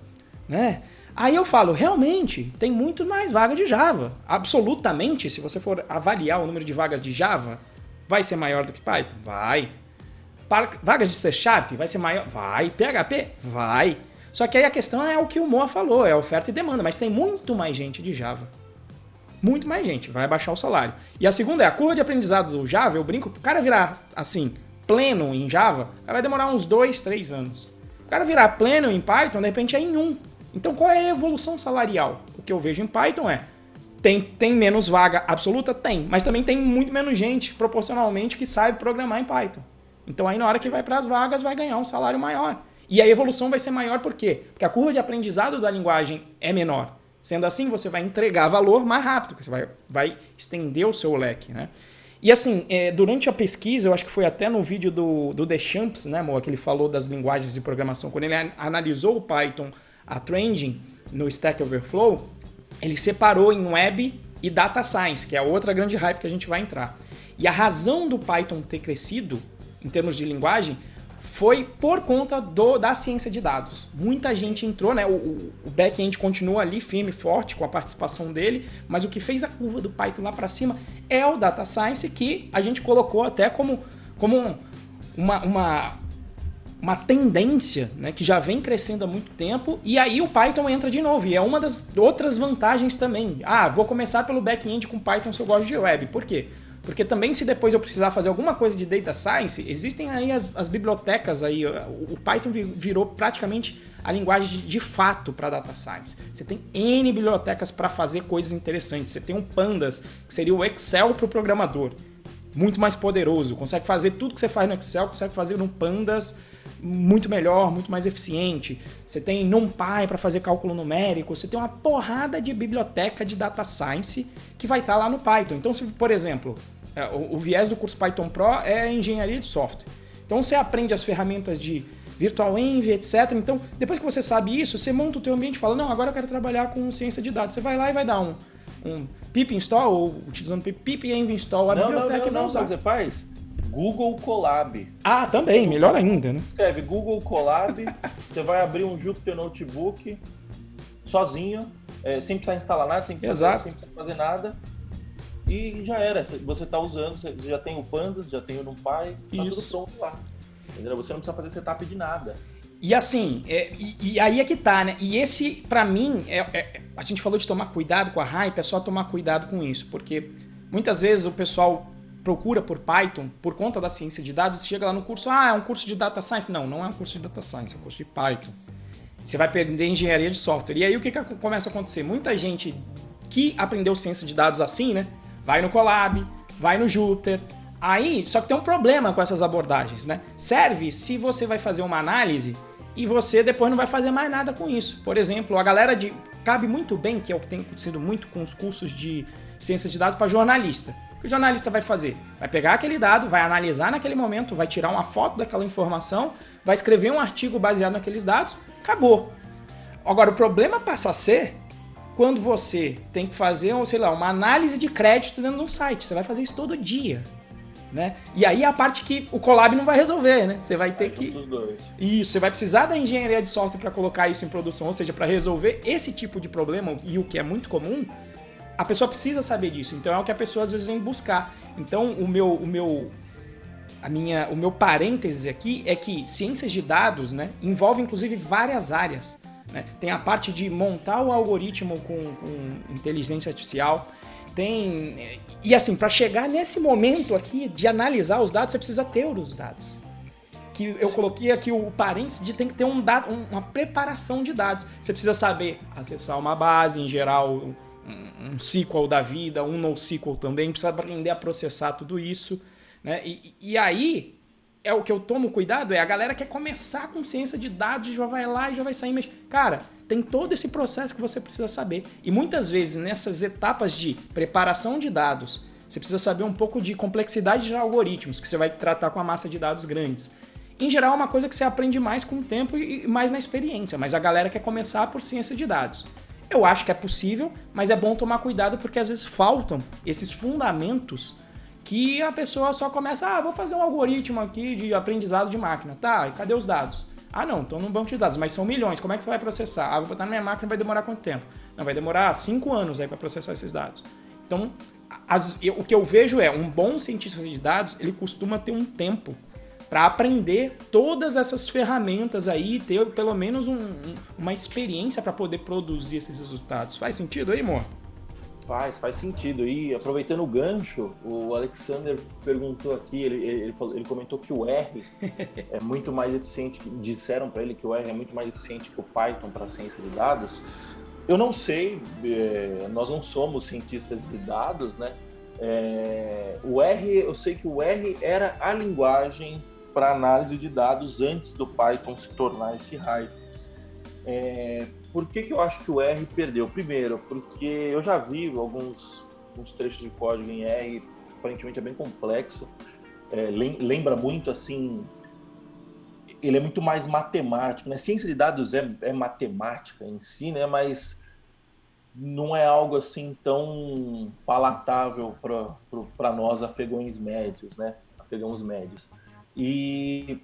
né? Aí eu falo, realmente, tem muito mais vaga de Java. Absolutamente, se você for avaliar o número de vagas de Java, vai ser maior do que Python? Vai. Vagas de C Sharp vai ser maior? Vai. PHP? Vai. Só que aí a questão é o que o Moa falou, é oferta e demanda, mas tem muito mais gente de Java. Muito mais gente, vai baixar o salário. E a segunda é a curva de aprendizado do Java, eu brinco, o cara virar assim, pleno em Java, vai demorar uns 2, 3 anos. O cara virar pleno em Python, de repente é em um. Então qual é a evolução salarial? O que eu vejo em Python é tem, tem menos vaga absoluta? Tem. Mas também tem muito menos gente, proporcionalmente, que sabe programar em Python. Então aí na hora que vai para as vagas, vai ganhar um salário maior. E a evolução vai ser maior por quê? Porque a curva de aprendizado da linguagem é menor. Sendo assim, você vai entregar valor mais rápido, você vai, vai estender o seu leque, né? E assim, é, durante a pesquisa, eu acho que foi até no vídeo do, do Deschamps, né, Moa, que ele falou das linguagens de programação, quando ele analisou o Python, a trending, no Stack Overflow, ele separou em Web e Data Science, que é a outra grande hype que a gente vai entrar. E a razão do Python ter crescido, em termos de linguagem, foi por conta do, da ciência de dados. Muita gente entrou, né? O, o back-end continua ali firme, forte com a participação dele, mas o que fez a curva do Python lá para cima é o data science que a gente colocou até como, como uma, uma, uma tendência né, que já vem crescendo há muito tempo, e aí o Python entra de novo. E é uma das outras vantagens também. Ah, vou começar pelo back-end com Python se eu gosto de web. Por quê? Porque também se depois eu precisar fazer alguma coisa de data science, existem aí as, as bibliotecas aí, o Python virou praticamente a linguagem de, de fato para data science. Você tem N bibliotecas para fazer coisas interessantes. Você tem um Pandas, que seria o Excel para o programador. Muito mais poderoso, consegue fazer tudo que você faz no Excel, consegue fazer no Pandas muito melhor, muito mais eficiente. Você tem NumPy para fazer cálculo numérico, você tem uma porrada de biblioteca de data science que vai estar tá lá no Python. Então, se, por exemplo, o, o viés do curso Python Pro é engenharia de software. Então, você aprende as ferramentas de Virtual Env, etc. Então, depois que você sabe isso, você monta o teu ambiente e fala, não, agora eu quero trabalhar com ciência de dados. Você vai lá e vai dar um, um pip install, ou utilizando pip, env install, a não, biblioteca não, não, o que você faz? Google Colab. Ah, também, melhor ainda, né? Escreve Google Colab, você vai abrir um Jupyter Notebook sozinho, é, sem precisar instalar nada, sem precisar, sem precisar fazer nada. E já era, você está usando, você já tem o Pandas, já tem o NumPy, está tudo pronto lá. Entendeu? Você não precisa fazer setup de nada. E assim, é, e, e, aí é que tá, né? E esse, para mim, é, é, a gente falou de tomar cuidado com a hype, é só tomar cuidado com isso, porque muitas vezes o pessoal procura por Python por conta da ciência de dados, chega lá no curso, ah, é um curso de data science. Não, não é um curso de data science, é um curso de Python. Você vai aprender engenharia de software. E aí o que, que começa a acontecer? Muita gente que aprendeu ciência de dados assim, né? Vai no Colab, vai no Jupyter. Aí, só que tem um problema com essas abordagens, né? Serve se você vai fazer uma análise e você depois não vai fazer mais nada com isso. Por exemplo, a galera de. Cabe muito bem, que é o que tem acontecido muito com os cursos de ciência de dados para jornalista. O que o jornalista vai fazer? Vai pegar aquele dado, vai analisar naquele momento, vai tirar uma foto daquela informação, vai escrever um artigo baseado naqueles dados, acabou. Agora, o problema passa a ser quando você tem que fazer, sei lá, uma análise de crédito dentro de um site. Você vai fazer isso todo dia. Né? E aí é a parte que o Colab não vai resolver, né? Você vai ter é, que. Isso, você vai precisar da engenharia de software para colocar isso em produção, ou seja, para resolver esse tipo de problema, e o que é muito comum, a pessoa precisa saber disso. Então é o que a pessoa às vezes vem buscar. Então o meu, o meu, a minha, o meu parênteses aqui é que ciências de dados, né, envolve inclusive várias áreas. Né? Tem a parte de montar o algoritmo com, com inteligência artificial. Tem e assim para chegar nesse momento aqui de analisar os dados, você precisa ter os dados que eu coloquei aqui o parênteses de tem que ter um dado, uma preparação de dados. Você precisa saber acessar uma base, em geral, um, um SQL da vida, um NoSQL também, precisa aprender a processar tudo isso. Né? E, e aí, é o que eu tomo cuidado, é a galera quer começar com ciência de dados, já vai lá e já vai sair. Mas, cara, tem todo esse processo que você precisa saber. E muitas vezes, nessas etapas de preparação de dados, você precisa saber um pouco de complexidade de algoritmos, que você vai tratar com a massa de dados grandes. Em geral, é uma coisa que você aprende mais com o tempo e mais na experiência, mas a galera quer começar por ciência de dados. Eu acho que é possível, mas é bom tomar cuidado porque às vezes faltam esses fundamentos que a pessoa só começa, ah, vou fazer um algoritmo aqui de aprendizado de máquina. Tá, e cadê os dados? Ah, não, estão no banco de dados, mas são milhões. Como é que você vai processar? Ah, vou botar na minha máquina, vai demorar quanto tempo? Não, vai demorar cinco anos aí para processar esses dados. Então, as, eu, o que eu vejo é um bom cientista de dados, ele costuma ter um tempo para aprender todas essas ferramentas aí, ter pelo menos um, uma experiência para poder produzir esses resultados. Faz sentido aí, amor? Faz, faz sentido. E aproveitando o gancho, o Alexander perguntou aqui, ele, ele, falou, ele comentou que o R é muito mais eficiente, disseram para ele que o R é muito mais eficiente que o Python para ciência de dados. Eu não sei, é, nós não somos cientistas de dados, né? É, o R, eu sei que o R era a linguagem para análise de dados antes do Python se tornar esse raio. É, por que, que eu acho que o R perdeu? Primeiro, porque eu já vi alguns, alguns trechos de código em R, aparentemente é bem complexo, é, lembra muito assim. Ele é muito mais matemático, né? Ciência de dados é, é matemática em si, né? Mas não é algo assim tão palatável para nós afegões médios, né? Afegãos médios. E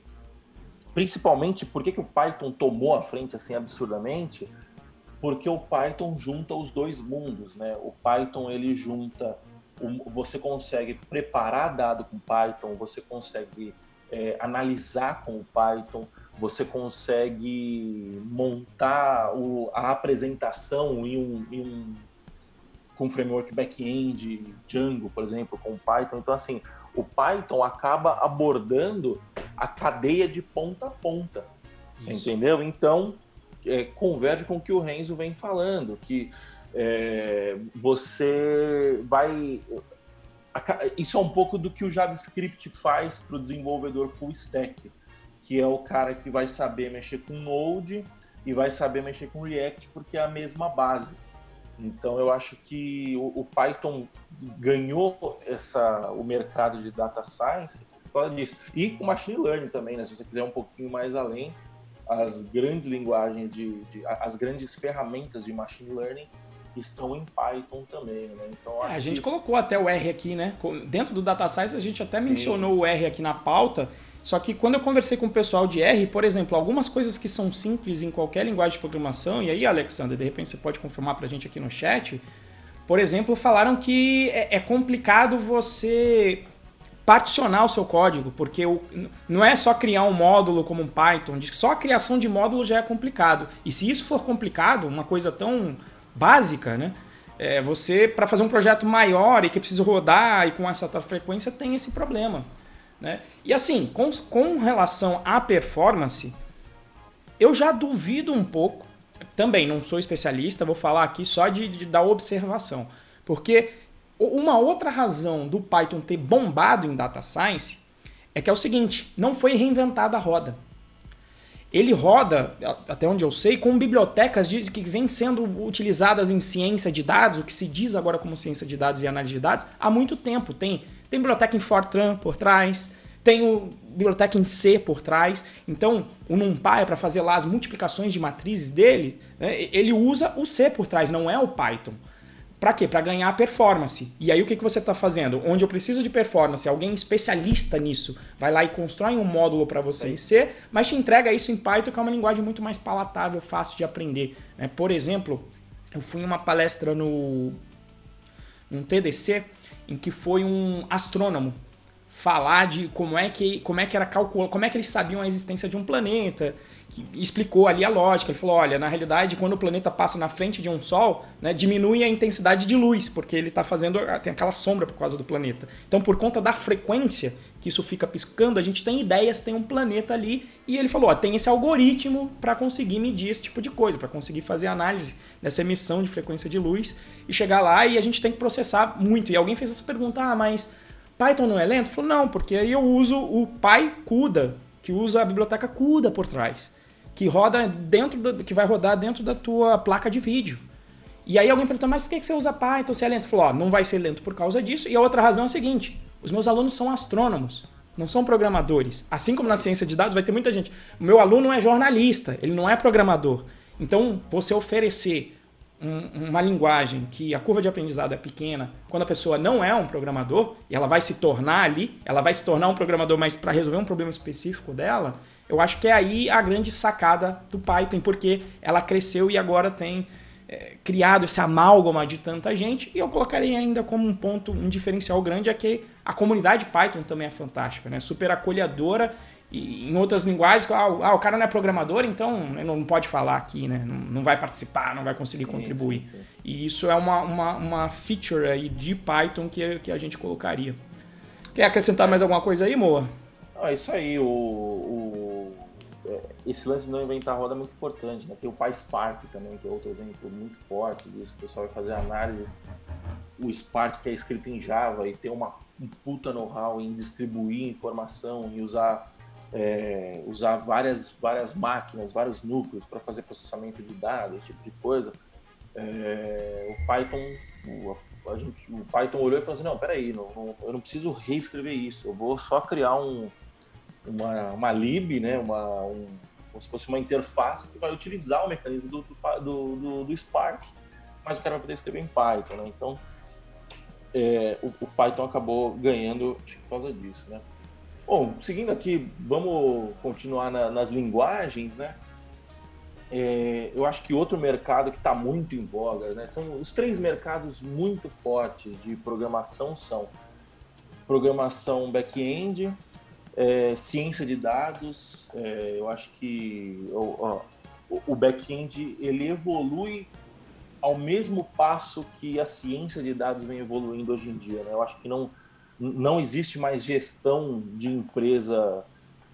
principalmente, por que, que o Python tomou a frente assim absurdamente? Porque o Python junta os dois mundos, né? O Python ele junta, você consegue preparar dado com Python, você consegue é, analisar com o Python, você consegue montar o, a apresentação em um, em um com framework back-end, Django, por exemplo, com Python. Então, assim, o Python acaba abordando a cadeia de ponta a ponta. Você entendeu? Então, é, converge com o que o Renzo vem falando, que é, você vai. Isso é um pouco do que o JavaScript faz para o desenvolvedor full stack, que é o cara que vai saber mexer com Node e vai saber mexer com React, porque é a mesma base. Então eu acho que o, o Python ganhou essa, o mercado de data science por causa disso. E com machine learning também, né? Se você quiser um pouquinho mais além, as grandes linguagens de, de as grandes ferramentas de machine learning estão em Python também, né? Então, é, a gente que... colocou até o R aqui, né? Dentro do Data Science a gente até mencionou Sim. o R aqui na pauta, só que quando eu conversei com o pessoal de R, por exemplo, algumas coisas que são simples em qualquer linguagem de programação, e aí, Alexander, de repente você pode confirmar para a gente aqui no chat, por exemplo, falaram que é, é complicado você particionar o seu código, porque não é só criar um módulo como um Python, só a criação de módulo já é complicado. E se isso for complicado, uma coisa tão básica, né? É, você, para fazer um projeto maior e que precisa rodar e com essa frequência, tem esse problema. Né? E assim, com, com relação à performance, eu já duvido um pouco. Também não sou especialista, vou falar aqui só de, de da observação. Porque uma outra razão do Python ter bombado em data science é que é o seguinte: não foi reinventada a roda. Ele roda, até onde eu sei, com bibliotecas que vêm sendo utilizadas em ciência de dados, o que se diz agora como ciência de dados e análise de dados, há muito tempo. Tem tem biblioteca em Fortran por trás, tem o biblioteca em C por trás. Então, o NumPy, para fazer lá as multiplicações de matrizes dele, né, ele usa o C por trás, não é o Python. Para quê? Para ganhar performance. E aí o que, que você está fazendo? Onde eu preciso de performance, alguém especialista nisso vai lá e constrói um módulo para você em C, mas te entrega isso em Python, que é uma linguagem muito mais palatável, fácil de aprender. Né? Por exemplo, eu fui em uma palestra no um TDC em que foi um astrônomo falar de como é que como é que era calcular, como é que eles sabiam a existência de um planeta, explicou ali a lógica. Ele falou: olha, na realidade, quando o planeta passa na frente de um Sol, né, diminui a intensidade de luz, porque ele está fazendo. tem aquela sombra por causa do planeta. Então, por conta da frequência que isso fica piscando, a gente tem ideias, tem um planeta ali, e ele falou: ó, tem esse algoritmo para conseguir medir esse tipo de coisa, para conseguir fazer análise dessa emissão de frequência de luz e chegar lá e a gente tem que processar muito. E alguém fez essa pergunta: ah, mas Python não é lento? Falou: não, porque aí eu uso o PyCUDA, que usa a biblioteca CUDA por trás que roda dentro do, que vai rodar dentro da tua placa de vídeo. E aí alguém perguntou, mas por que você usa Python se é lento? Falou, ó, não vai ser lento por causa disso. E a outra razão é a seguinte, os meus alunos são astrônomos, não são programadores. Assim como na ciência de dados vai ter muita gente. O meu aluno é jornalista, ele não é programador. Então, você oferecer um, uma linguagem que a curva de aprendizado é pequena, quando a pessoa não é um programador, e ela vai se tornar ali, ela vai se tornar um programador, mas para resolver um problema específico dela, eu acho que é aí a grande sacada do Python, porque ela cresceu e agora tem é, criado esse amálgama de tanta gente. E eu colocaria ainda como um ponto, um diferencial grande é que a comunidade Python também é fantástica, né? Super acolhedora e em outras linguagens, ah, ah, o cara não é programador, então não pode falar aqui, né? Não, não vai participar, não vai conseguir contribuir. Sim, sim, sim. E isso é uma, uma, uma, feature aí de Python que, que a gente colocaria. Quer acrescentar mais alguma coisa aí, Moa? Ah, isso aí, o, o, esse lance de não inventar roda é muito importante, né? Tem o PySpark também, que é outro exemplo muito forte disso. O pessoal vai fazer análise. O Spark que é escrito em Java e tem uma um puta know-how em distribuir informação e usar é, usar várias, várias máquinas, vários núcleos para fazer processamento de dados, esse tipo de coisa, é, o Python, o, a gente, o Python olhou e falou assim, não, peraí, não, não, eu não preciso reescrever isso, eu vou só criar um, uma, uma lib, né, uma, um, como se fosse uma interface que vai utilizar o mecanismo do, do, do, do Spark, mas o cara vai poder escrever em Python, né? Então, é, o, o, Python acabou ganhando por causa disso, né? Bom, seguindo aqui, vamos continuar na, nas linguagens, né? É, eu acho que outro mercado que está muito em voga, né? São os três mercados muito fortes de programação são programação back-end, é, ciência de dados. É, eu acho que ó, o back-end ele evolui ao mesmo passo que a ciência de dados vem evoluindo hoje em dia. Né? Eu acho que não não existe mais gestão de empresa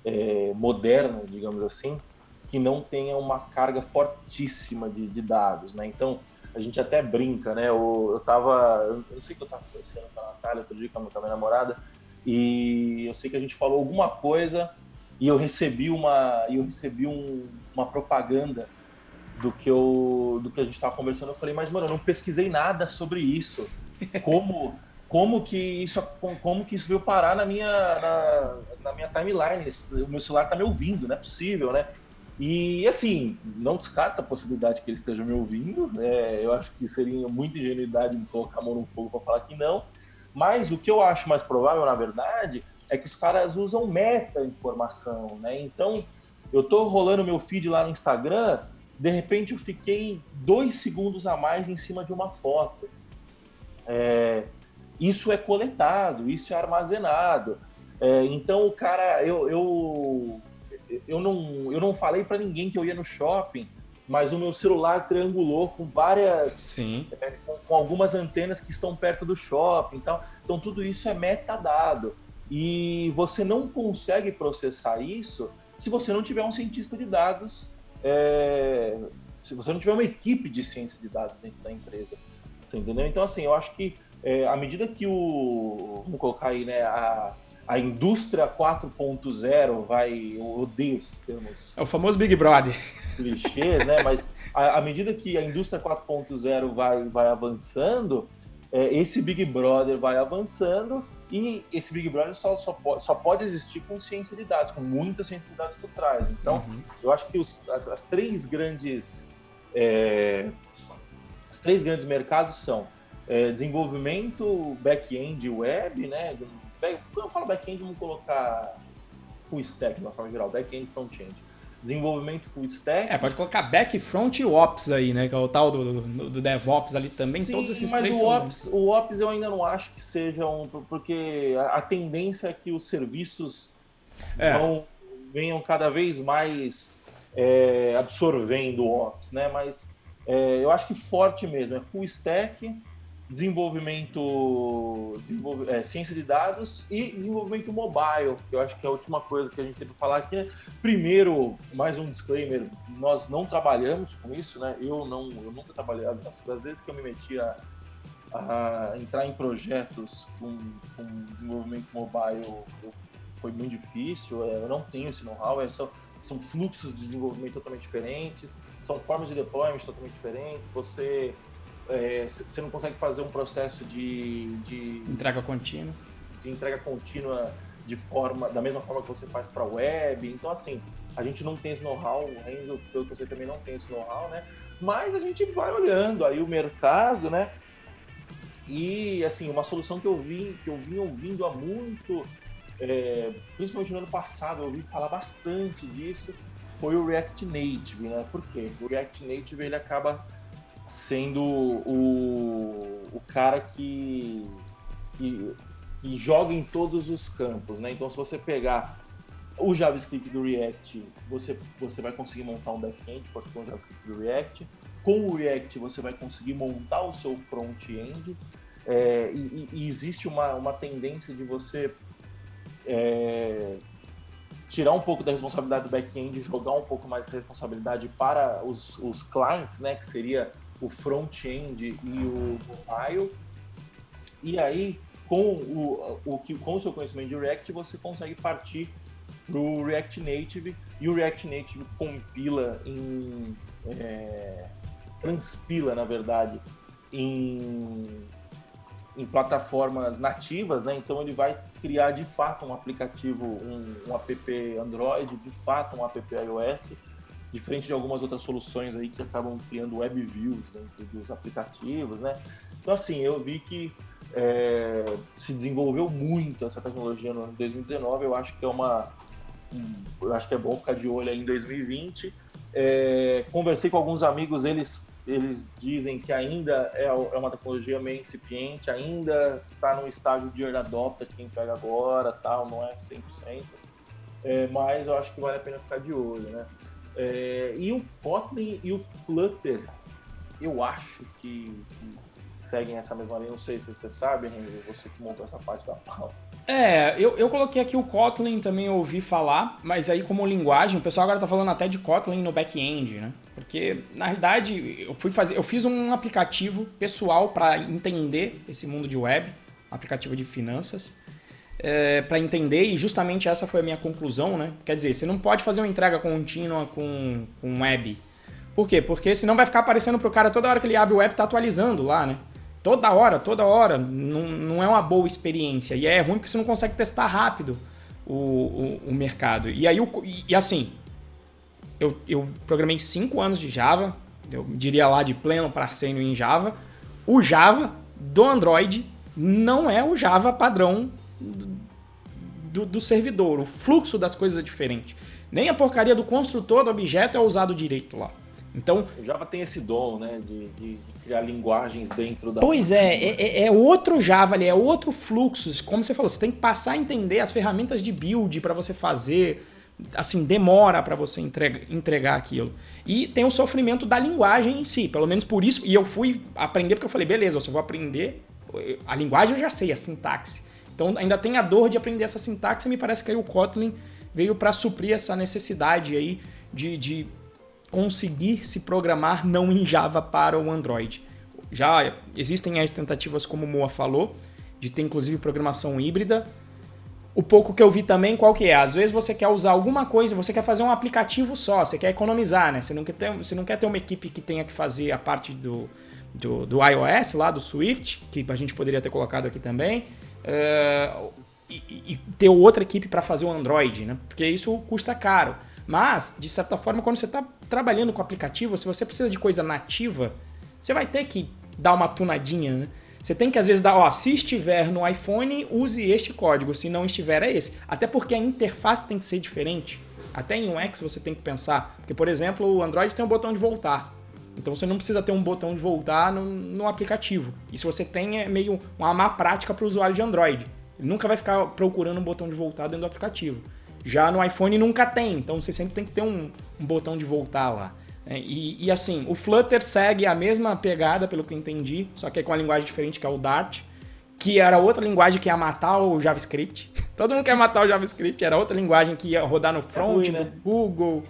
é, moderna, digamos assim, que não tenha uma carga fortíssima de, de, dados, né? Então, a gente até brinca, né? Eu, eu tava, eu não sei que eu tava conversando com a Natália outro dia, com a minha namorada, e eu sei que a gente falou alguma coisa e eu recebi uma, eu recebi um, uma propaganda do que eu, do que a gente estava conversando. Eu falei, mas mano, eu não pesquisei nada sobre isso. Como como que isso como que isso veio parar na minha na, na minha timeline o meu celular está me ouvindo não é possível né e assim não descarta a possibilidade que ele esteja me ouvindo né? eu acho que seria muita ingenuidade me colocar a mão no fogo para falar que não mas o que eu acho mais provável na verdade é que os caras usam meta informação né então eu tô rolando meu feed lá no Instagram de repente eu fiquei dois segundos a mais em cima de uma foto é, isso é coletado, isso é armazenado. É, então o cara, eu, eu, eu, não, eu não falei para ninguém que eu ia no shopping, mas o meu celular triangulou com várias, Sim. É, com, com, algumas antenas que estão perto do shopping, então, então tudo isso é metadado e você não consegue processar isso se você não tiver um cientista de dados, é, se você não tiver uma equipe de ciência de dados dentro da empresa, você entendeu? Então assim, eu acho que é, à medida que o. Vamos colocar aí, né? A, a indústria 4.0 vai. Eu odeio esses termos. É o famoso Big Brother. Clichês, né? Mas à, à medida que a indústria 4.0 vai, vai avançando, é, esse Big Brother vai avançando e esse Big Brother só, só, pode, só pode existir com ciência de dados, com muita ciência de dados por trás. Então, uhum. eu acho que os, as, as, três grandes. É, os três grandes mercados são é, desenvolvimento back-end web, né? Quando eu falo back-end, vamos colocar full stack de uma forma geral, back-end front-end. Desenvolvimento full stack. É, pode colocar back, front e ops aí, né? Que é o tal do, do, do DevOps ali também, Sim, todos esses mas três o ops, o ops eu ainda não acho que sejam, porque a, a tendência é que os serviços é. vão, venham cada vez mais é, absorvendo o ops, né? Mas é, eu acho que forte mesmo, é full stack, desenvolvimento, é, ciência de dados e desenvolvimento mobile, que eu acho que é a última coisa que a gente tem para falar aqui. É, primeiro, mais um disclaimer, nós não trabalhamos com isso, né? Eu não, eu nunca trabalhei, as vezes que eu me meti a, a entrar em projetos com, com desenvolvimento mobile foi muito difícil, é, eu não tenho esse know-how, é, são, são fluxos de desenvolvimento totalmente diferentes, são formas de deployment totalmente diferentes, você é, você não consegue fazer um processo de, de entrega contínua, de entrega contínua de forma da mesma forma que você faz para web. Então assim, a gente não tem esse know-how, o Renzo, pelo que você também não tem esse know-how, né? Mas a gente vai olhando aí o mercado, né? E assim, uma solução que eu vi, que eu vim ouvindo há muito, é, principalmente no ano passado, eu ouvi falar bastante disso, foi o React Native, né? Por quê? O React Native ele acaba sendo o, o cara que, que, que joga em todos os campos, né? Então, se você pegar o JavaScript do React, você, você vai conseguir montar um back-end com o JavaScript do React. Com o React, você vai conseguir montar o seu front-end. É, e, e, existe uma, uma tendência de você é, tirar um pouco da responsabilidade do back-end e jogar um pouco mais de responsabilidade para os, os clients, né, que seria o front-end e o mobile. E aí, com o, o, com o seu conhecimento de React, você consegue partir para o React Native e o React Native compila em. É, transpila, na verdade, em, em plataformas nativas, né? Então ele vai criar de fato um aplicativo, um, um app Android, de fato um app iOS, diferente de algumas outras soluções aí que acabam criando web views dentro dos aplicativos, né? Então assim, eu vi que é, se desenvolveu muito essa tecnologia no ano de 2019, eu acho que é uma eu acho que é bom ficar de olho aí em 2020. É, conversei com alguns amigos, eles, eles dizem que ainda é, é uma tecnologia meio incipiente, ainda está no estágio de early adopter, quem pega agora, tal, não é 100%. É, mas eu acho que vale a pena ficar de olho, né? É, e o Kotlin e o Flutter, eu acho que, que seguem essa mesma linha. Não sei se você sabe, Henry, você que montou essa parte da pauta. É, eu, eu coloquei aqui o Kotlin também ouvi falar, mas aí como linguagem, o pessoal agora tá falando até de Kotlin no back-end, né? Porque na realidade eu fui fazer, eu fiz um aplicativo pessoal para entender esse mundo de web, aplicativo de finanças, é, para entender e justamente essa foi a minha conclusão, né? Quer dizer, você não pode fazer uma entrega contínua com, com web. Por quê? Porque senão vai ficar aparecendo pro cara toda hora que ele abre o web tá atualizando lá, né? Toda hora, toda hora. Não, não é uma boa experiência. E é ruim porque você não consegue testar rápido o, o, o mercado. E aí, o, e assim, eu, eu programei 5 anos de Java, eu diria lá de pleno parceiro em Java. O Java do Android não é o Java padrão do, do, servidor. O fluxo das coisas é diferente. Nem a porcaria do construtor do objeto é usado direito lá. Então, o Java tem esse dom, né, de, de criar linguagens dentro da. Pois é, é, é, é, outro Java ali, é outro fluxo. Como você falou, você tem que passar a entender as ferramentas de build para você fazer. Assim, demora para você entregar, entregar aquilo. E tem o sofrimento da linguagem em si, pelo menos por isso. E eu fui aprender porque eu falei, beleza, eu só vou aprender. A linguagem eu já sei, a sintaxe. Então ainda tem a dor de aprender essa sintaxe. E me parece que aí o Kotlin veio para suprir essa necessidade aí de, de conseguir se programar não em Java para o Android. Já existem as tentativas, como o Moa falou, de ter inclusive programação híbrida. O pouco que eu vi também, qual que é? Às vezes você quer usar alguma coisa, você quer fazer um aplicativo só, você quer economizar, né? Você não quer ter, você não quer ter uma equipe que tenha que fazer a parte do, do, do iOS lá, do Swift, que a gente poderia ter colocado aqui também, uh, e, e, ter outra equipe para fazer o Android, né? Porque isso custa caro. Mas, de certa forma, quando você está trabalhando com aplicativo, se você precisa de coisa nativa, você vai ter que dar uma tunadinha, né? Você tem que às vezes dar, ó, se estiver no iPhone, use este código, se não estiver é esse. Até porque a interface tem que ser diferente. Até em UX você tem que pensar, porque por exemplo, o Android tem um botão de voltar. Então você não precisa ter um botão de voltar no, no aplicativo. E se você tem é meio uma má prática para o usuário de Android. Ele nunca vai ficar procurando um botão de voltar dentro do aplicativo. Já no iPhone nunca tem, então você sempre tem que ter um, um botão de voltar lá. É, e, e, assim, o Flutter segue a mesma pegada, pelo que eu entendi, só que é com uma linguagem diferente, que é o Dart, que era outra linguagem que ia matar o JavaScript. Todo mundo quer matar o JavaScript, era outra linguagem que ia rodar no front, é ruim, né? no Google.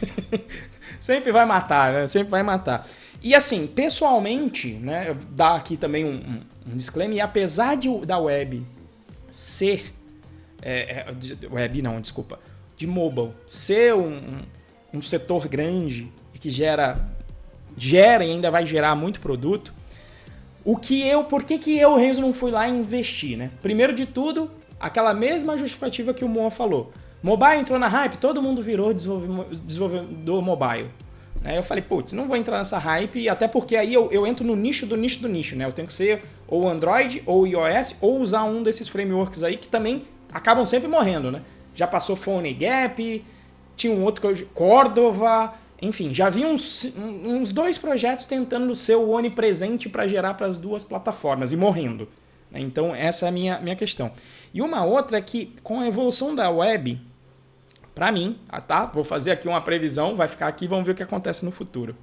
Sempre vai matar, né? Sempre vai matar. E assim, pessoalmente, né, dar aqui também um, um, um disclaimer, e apesar de, da web ser é, é, web não, desculpa, de mobile, ser um, um setor grande e que gera, gera e ainda vai gerar muito produto, o que eu, por que, que eu, Renzo, não fui lá e investi, né? Primeiro de tudo, aquela mesma justificativa que o Moa falou. Mobile entrou na hype, todo mundo virou desenvolvedor mobile. Aí eu falei, putz, não vou entrar nessa hype, até porque aí eu, eu entro no nicho do nicho do nicho, né? Eu tenho que ser ou Android ou iOS ou usar um desses frameworks aí que também acabam sempre morrendo, né? Já passou Phone Gap, tinha um outro que eu... Cordova, enfim, já vi uns, uns dois projetos tentando ser o onipresente para gerar para as duas plataformas e morrendo. Né? Então, essa é a minha, minha questão. E uma outra é que, com a evolução da web, para mim, ah, tá? Vou fazer aqui uma previsão, vai ficar aqui, vamos ver o que acontece no futuro.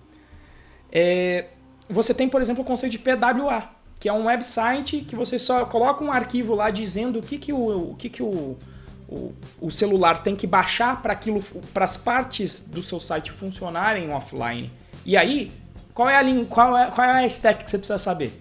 É, você tem, por exemplo, o conceito de PWA, que é um website que você só coloca um arquivo lá dizendo o que, que, o, o, que, que o, o, o celular tem que baixar para aquilo, para as partes do seu site funcionarem offline. E aí, qual é a qual é, qual é a stack que você precisa saber?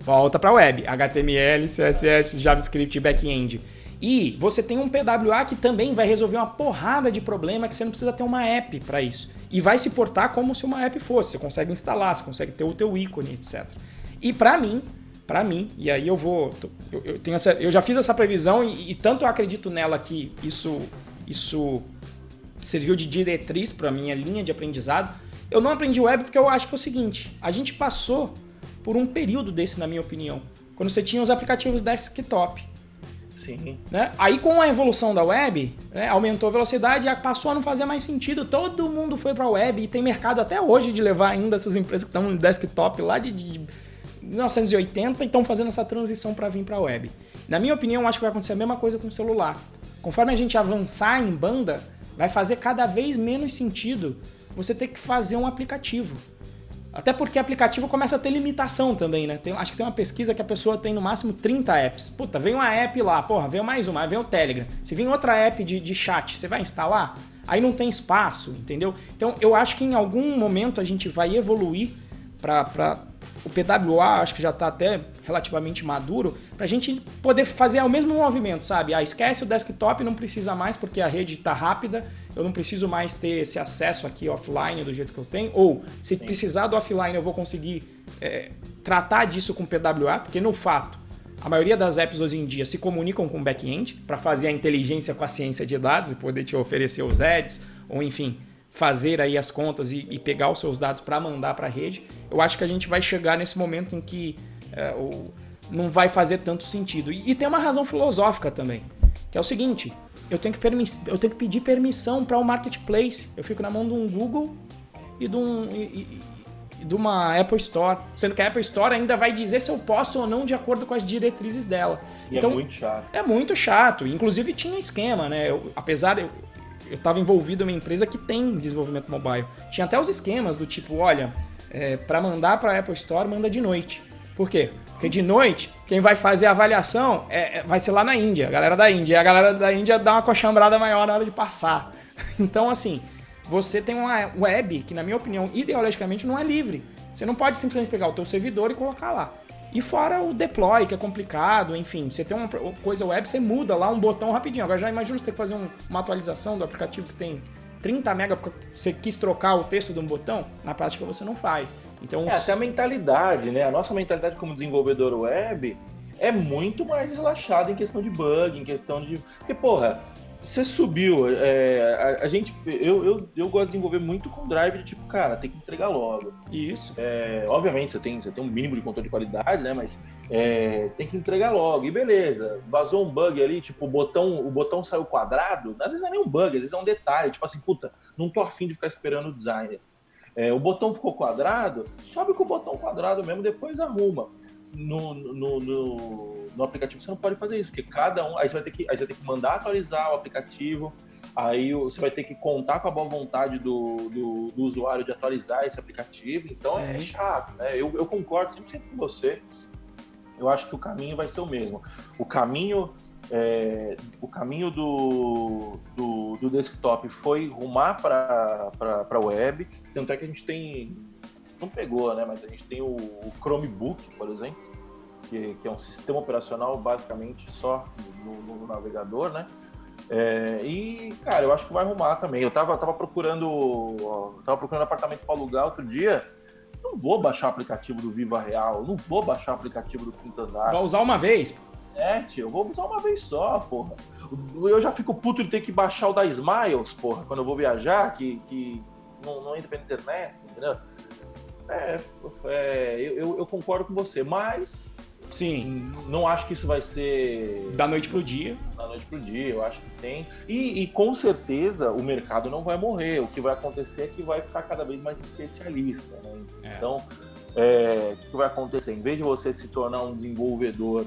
Volta para a web, HTML, CSS, JavaScript, back-end. E você tem um PWA que também vai resolver uma porrada de problema que você não precisa ter uma app para isso. E vai se portar como se uma app fosse. Você consegue instalar, você consegue ter o teu ícone, etc. E para mim, para mim, e aí eu vou, eu, eu, tenho essa, eu já fiz essa previsão e, e tanto eu acredito nela que isso, isso serviu de diretriz para minha linha de aprendizado. Eu não aprendi web porque eu acho que é o seguinte: a gente passou por um período desse, na minha opinião, quando você tinha os aplicativos desktop. Sim. Né? Aí com a evolução da web, né, aumentou a velocidade e passou a não fazer mais sentido. Todo mundo foi para a web e tem mercado até hoje de levar ainda essas empresas que estão no desktop lá de, de 1980 e estão fazendo essa transição para vir para a web. Na minha opinião, acho que vai acontecer a mesma coisa com o celular. Conforme a gente avançar em banda, vai fazer cada vez menos sentido você ter que fazer um aplicativo. Até porque aplicativo começa a ter limitação também, né? Tem, acho que tem uma pesquisa que a pessoa tem no máximo 30 apps. Puta, vem uma app lá, porra, veio mais uma, vem o Telegram. Se vem outra app de, de chat, você vai instalar? Aí não tem espaço, entendeu? Então eu acho que em algum momento a gente vai evoluir para o PWA acho que já está até relativamente maduro, para a gente poder fazer o mesmo movimento, sabe? Ah, esquece o desktop, não precisa mais porque a rede está rápida, eu não preciso mais ter esse acesso aqui offline do jeito que eu tenho, ou se Sim. precisar do offline eu vou conseguir é, tratar disso com PWA, porque no fato, a maioria das apps hoje em dia se comunicam com back-end para fazer a inteligência com a ciência de dados e poder te oferecer os ads, ou enfim, fazer aí as contas e, e pegar os seus dados para mandar para a rede, eu acho que a gente vai chegar nesse momento em que é, o, não vai fazer tanto sentido. E, e, tem uma razão filosófica também, que é o seguinte: eu tenho que, eu tenho que pedir permissão para o um marketplace. Eu fico na mão de um Google e de, um, e, e de uma Apple Store, sendo que a Apple Store ainda vai dizer se eu posso ou não de acordo com as diretrizes dela. E é então, é muito chato. É muito chato. Inclusive tinha esquema, né? Eu, apesar eu, eu estava envolvido em uma empresa que tem desenvolvimento mobile. Tinha até os esquemas do tipo, olha, é, para mandar para a Apple Store, manda de noite. Por quê? Porque de noite, quem vai fazer a avaliação é, é, vai ser lá na Índia, a galera da Índia. E a galera da Índia dá uma coxambrada maior na hora de passar. Então, assim, você tem uma web que, na minha opinião, ideologicamente não é livre. Você não pode simplesmente pegar o teu servidor e colocar lá. E fora o deploy, que é complicado, enfim, você tem uma coisa web, você muda lá um botão rapidinho. Agora já imagina você ter que fazer um, uma atualização do aplicativo que tem 30 mega porque você quis trocar o texto de um botão, na prática você não faz. Então, é, até a mentalidade, né? A nossa mentalidade como desenvolvedor web é muito mais relaxada em questão de bug, em questão de. Porque, porra, você subiu. É, a, a, gente. Eu, eu, eu gosto de desenvolver muito com drive de tipo, cara, tem que entregar logo. Isso. É, obviamente, você tem, você tem um mínimo de controle de qualidade, né? Mas é, tem que entregar logo. E beleza, vazou um bug ali, tipo, o botão, o botão saiu quadrado. Às vezes não é nem um bug, às vezes é um detalhe. Tipo assim, puta, não tô afim de ficar esperando o designer. É, o botão ficou quadrado, sobe com o botão quadrado mesmo, depois arruma no, no, no, no, aplicativo você não pode fazer isso, porque cada um. Aí você vai ter que, aí você vai ter que mandar atualizar o aplicativo, aí você vai ter que contar com a boa vontade do, do, do usuário de atualizar esse aplicativo. Então é Sim. é chato, né? Eu, eu concordo 100% com você. Eu acho que o caminho vai ser o mesmo. O caminho é, o caminho do, do, do, desktop foi rumar para a web, tanto é que a gente tem não pegou, né? Mas a gente tem o, o Chromebook, por exemplo, que, que, é um sistema operacional basicamente só no, no navegador, né? É, e, cara, eu acho que vai arrumar também. Eu tava, tava procurando. Tava procurando apartamento para alugar outro dia. Não vou baixar o aplicativo do Viva Real, não vou baixar o aplicativo do Quinta Andar. Vai usar uma vez? É, tio, eu vou usar uma vez só, porra. Eu já fico puto de ter que baixar o da Smiles, porra, quando eu vou viajar, que, que não, não entra pela internet, entendeu? É, é eu, eu, concordo com você, mas Sim. Não acho que isso vai ser. Da noite pro dia. Da noite pro dia, eu acho que tem. E, e, com certeza o mercado não vai morrer. O que vai acontecer é que vai ficar cada vez mais especialista. Né? É. Então, é, o que vai acontecer? Em vez de você se tornar um desenvolvedor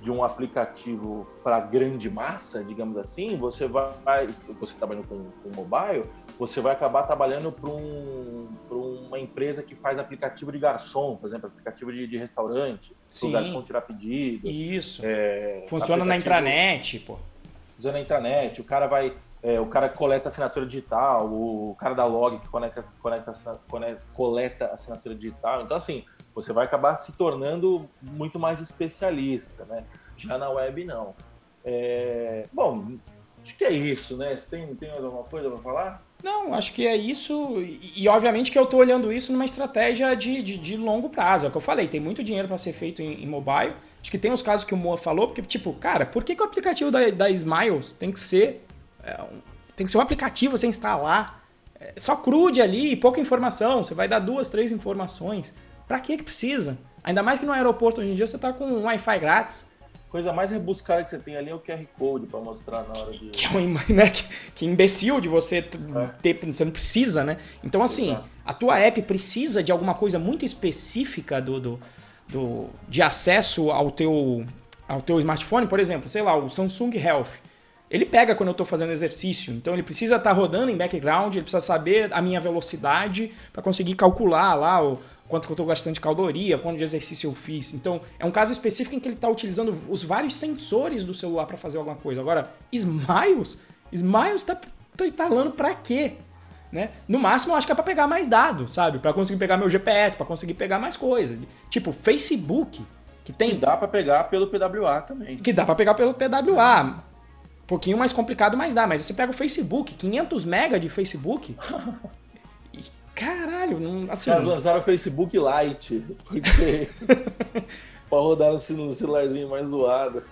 de um aplicativo para grande massa, digamos assim, você vai, você trabalhando com, com mobile, você vai acabar trabalhando para um, uma empresa que faz aplicativo de garçom, por exemplo, aplicativo de, de restaurante, o garçom tirar pedido. Isso. É, Funciona na intranet, pô. Funciona na intranet, o cara vai, é, o cara coleta assinatura digital, o cara da log que conecta, conecta, conecta, coleta assinatura digital. Então, assim, você vai acabar se tornando muito mais especialista, né? Já na web, não. É... Bom, acho que é isso, né? Você tem, tem alguma coisa para falar? Não, acho que é isso. E, e obviamente que eu estou olhando isso numa estratégia de, de, de, longo prazo. É o que eu falei, tem muito dinheiro para ser feito em, em, mobile. Acho que tem os casos que o Moa falou, porque, tipo, cara, por que, que o aplicativo da, da Smiles tem que ser. É, um, tem que ser um aplicativo você instalar? É, só crude ali, pouca informação. Você vai dar duas, três informações. Para que que precisa? Ainda mais que no aeroporto hoje em dia você tá com um Wi-Fi grátis. Coisa mais rebuscada que você tem ali é o QR Code para mostrar na hora de. Que é uma, né? que, que imbecil de você é. ter. Você não precisa, né? Então, assim, Exato. a tua app precisa de alguma coisa muito específica do, do, do, de acesso ao teu, ao teu smartphone. Por exemplo, sei lá, o Samsung Health. Ele pega quando eu estou fazendo exercício, então ele precisa estar tá rodando em background, ele precisa saber a minha velocidade para conseguir calcular lá o, quanto que eu estou gastando de caloria, quanto de exercício eu fiz. Então, é um caso específico em que ele está utilizando os vários sensores do celular para fazer alguma coisa. Agora, Smiles, Smiles está tá instalando para quê? Né? No máximo, eu acho que é para pegar mais dados, sabe? Para conseguir pegar meu GPS, para conseguir pegar mais coisas. Tipo, Facebook, que tem... Que dá para pegar pelo PWA também. Que dá para pegar pelo PWA. Um pouquinho mais complicado, mas dá. Mas você pega o Facebook, 500 mega de Facebook... Caralho, não, assim. Elas lançaram o Facebook Lite, porque. pra rodar no celularzinho mais zoado.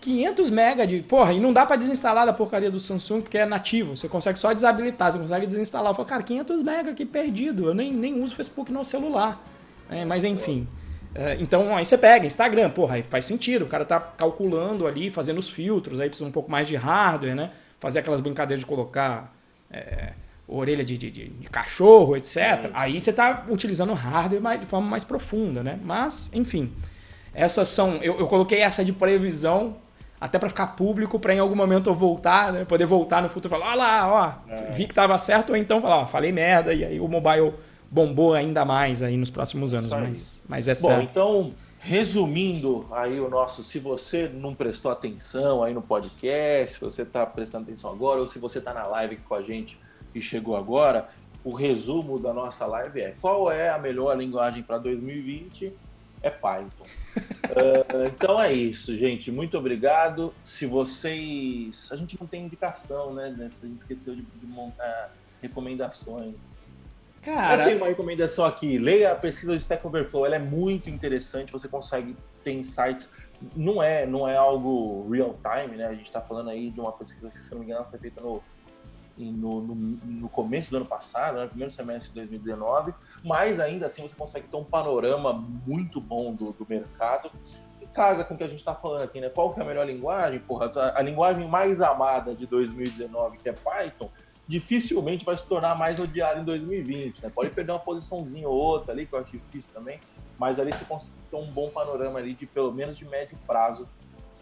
500 mega de. Porra, e não dá para desinstalar da porcaria do Samsung porque é nativo. Você consegue só desabilitar, você consegue desinstalar. Eu falo, cara, 500 mega aqui perdido. Eu nem, nem uso Facebook no celular. É, mas enfim. É, então aí você pega Instagram, porra, aí faz sentido. O cara tá calculando ali, fazendo os filtros, aí precisa um pouco mais de hardware, né? Fazer aquelas brincadeiras de colocar. É, orelha de, de, de cachorro, etc. Aí você está utilizando hardware mais, de forma mais profunda, né? Mas, enfim, essas são. Eu, eu coloquei essa de previsão até para ficar público, para em algum momento eu voltar, né? Poder voltar no futuro e falar, olha lá, ó, é. vi que estava certo, ou então falar, ó, falei merda, e aí o mobile bombou ainda mais aí nos próximos anos. Mas, mas essa. Bom, então. Resumindo aí o nosso, se você não prestou atenção aí no podcast, se você está prestando atenção agora, ou se você está na live com a gente que chegou agora, o resumo da nossa live é qual é a melhor linguagem para 2020? É Python. uh, então é isso, gente. Muito obrigado. Se vocês. A gente não tem indicação, né? A gente esqueceu de, de montar recomendações. Cara... Eu tenho uma recomendação aqui. Leia a pesquisa do Stack Overflow. Ela é muito interessante. Você consegue ter insights. Não é, não é algo real time, né? A gente está falando aí de uma pesquisa que, se não me engano, foi feita no no, no, no, começo do ano passado, no né, primeiro semestre de 2019, mas ainda assim você consegue ter um panorama muito bom do, do mercado e casa com o que a gente está falando aqui, né? Qual que é a melhor linguagem? Porra, a, a linguagem mais amada de 2019, que é Python, dificilmente vai se tornar mais odiada em 2020, né? Pode perder uma posiçãozinha ou outra ali, que eu acho difícil também, mas ali você consegue ter um bom panorama ali de pelo menos de médio prazo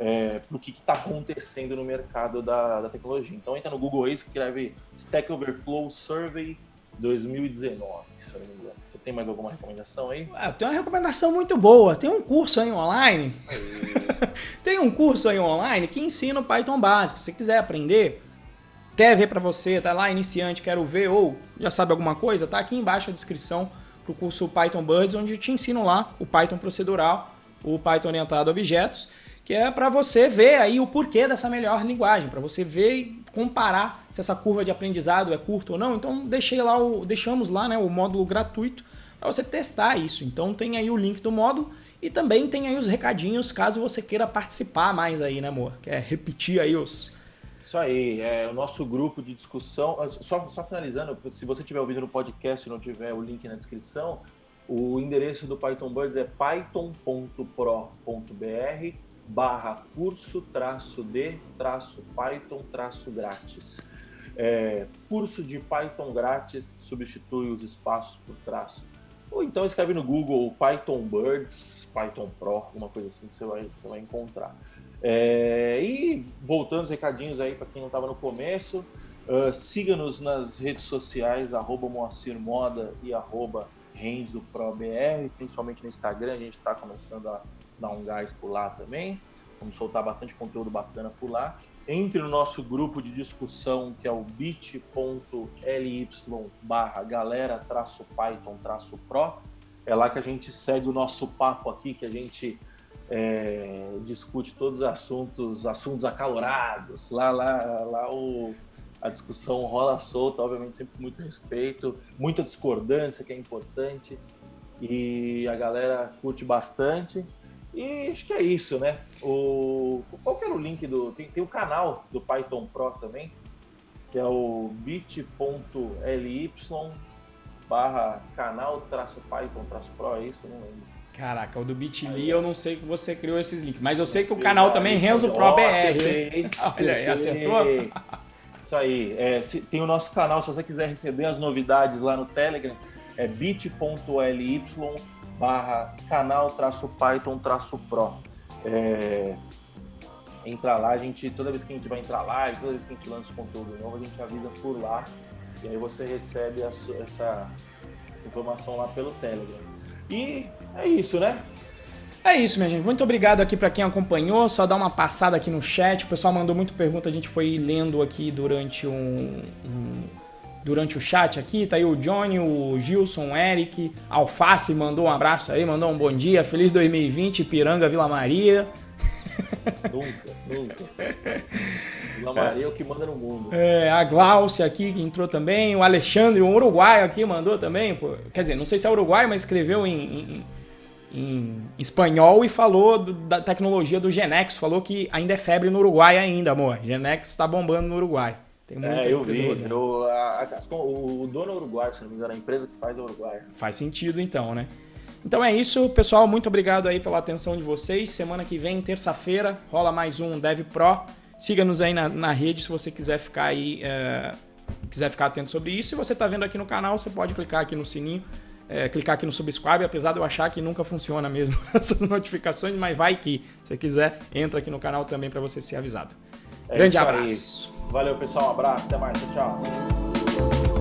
é, para o que está acontecendo no mercado da, da, tecnologia. Então entra no Google aí, escreve Stack Overflow Survey 2019, se eu não me engano. Você tem mais alguma recomendação aí? Ah, eu tenho uma recomendação muito boa. Tem um curso aí online. tem um curso aí online que ensina o Python básico. Se você quiser aprender, quer ver para você, tá lá iniciante, quero ver ou já sabe alguma coisa, tá aqui embaixo a descrição pro curso Python Birds, onde eu te ensino lá o Python procedural, o Python orientado a objetos que é para você ver aí o porquê dessa melhor linguagem, para você ver e comparar se essa curva de aprendizado é curta ou não. Então deixei lá o, deixamos lá né, o módulo gratuito para você testar isso. Então tem aí o link do módulo e também tem aí os recadinhos caso você queira participar mais aí, né, amor? Quer repetir aí os. Isso aí, é o nosso grupo de discussão. Só, só finalizando, se você tiver ouvido no podcast e não tiver o link na descrição, O endereço do Python Birds é python.pro.br barra curso traço de traço Python traço grátis. É, curso de Python grátis substitui os espaços por traço. Ou então escreve no Google Python Birds, Python Pro, alguma coisa assim que você vai, você vai encontrar. É, e voltando os recadinhos aí para quem não estava no começo, uh, siga-nos nas redes sociais, arroba Moacir Moda e arroba RenzoProBR, principalmente no Instagram, a gente está começando a dar um gás por lá também. Vamos soltar bastante conteúdo bacana por lá. Entre no nosso grupo de discussão que é o bit.ly barra galera Python Pro. É lá que a gente segue o nosso papo aqui, que a gente é, discute todos os assuntos, assuntos acalorados. Lá, lá, lá o, a discussão rola solta, obviamente sempre com muito respeito, muita discordância que é importante e a galera curte bastante. E acho que é isso, né? O, qual que era o link do. Tem, tem o canal do Python Pro também, que é o bit.ly barra canal traço Python traço Pro, é isso? Não lembro. Caraca, o do Bitly eu não sei que você criou esses links, mas eu sei que o canal também Renzo Pro BR. Acertei, aí, acertou? Isso aí. É, tem o nosso canal, se você quiser receber as novidades lá no Telegram, é bit.ly barra canal traço Python traço Pro. É, entra lá, a gente, toda vez que a gente vai entrar lá, toda vez que a gente lança conteúdo novo, a gente avisa por lá. E aí você recebe essa, essa informação lá pelo Telegram. E é isso, né? É isso, minha gente. Muito obrigado aqui para quem acompanhou. Só dar uma passada aqui no chat. O pessoal mandou muita pergunta, a gente foi lendo aqui durante um, um durante o chat aqui. Tá aí o Johnny, o Gilson, o Eric, Alface mandou um abraço aí, mandou um bom dia. Feliz 2020, Piranga, Vila Maria. Nunca, nunca. Vila Maria é o que manda no mundo. É, a Glaucia aqui que entrou também, o Alexandre, um uruguaio aqui mandou também. Pô. Quer dizer, não sei se é uruguaio, mas escreveu em, em, em espanhol e falou do, da tecnologia do Genex. Falou que ainda é febre no Uruguai ainda, amor. Genex está bombando no Uruguai. Tem muita é, eu vi. Eu, a, a, o, dono é uruguaio, se não me engano, a empresa que faz é uruguaia. Faz sentido então, né? Então é isso, pessoal. Muito obrigado aí pela atenção de vocês. Semana que vem, terça-feira, rola mais um Dev Pro. Siga-nos aí na, na, rede se você quiser ficar aí, é, quiser ficar atento sobre isso. Se você está vendo aqui no canal, você pode clicar aqui no sininho, é, clicar aqui no subscribe, apesar de eu achar que nunca funciona mesmo essas notificações, mas vai que. Se você quiser, entra aqui no canal também para você ser avisado. É Grande abraço. Valeu, pessoal. Um abraço. Até mais. Tchau.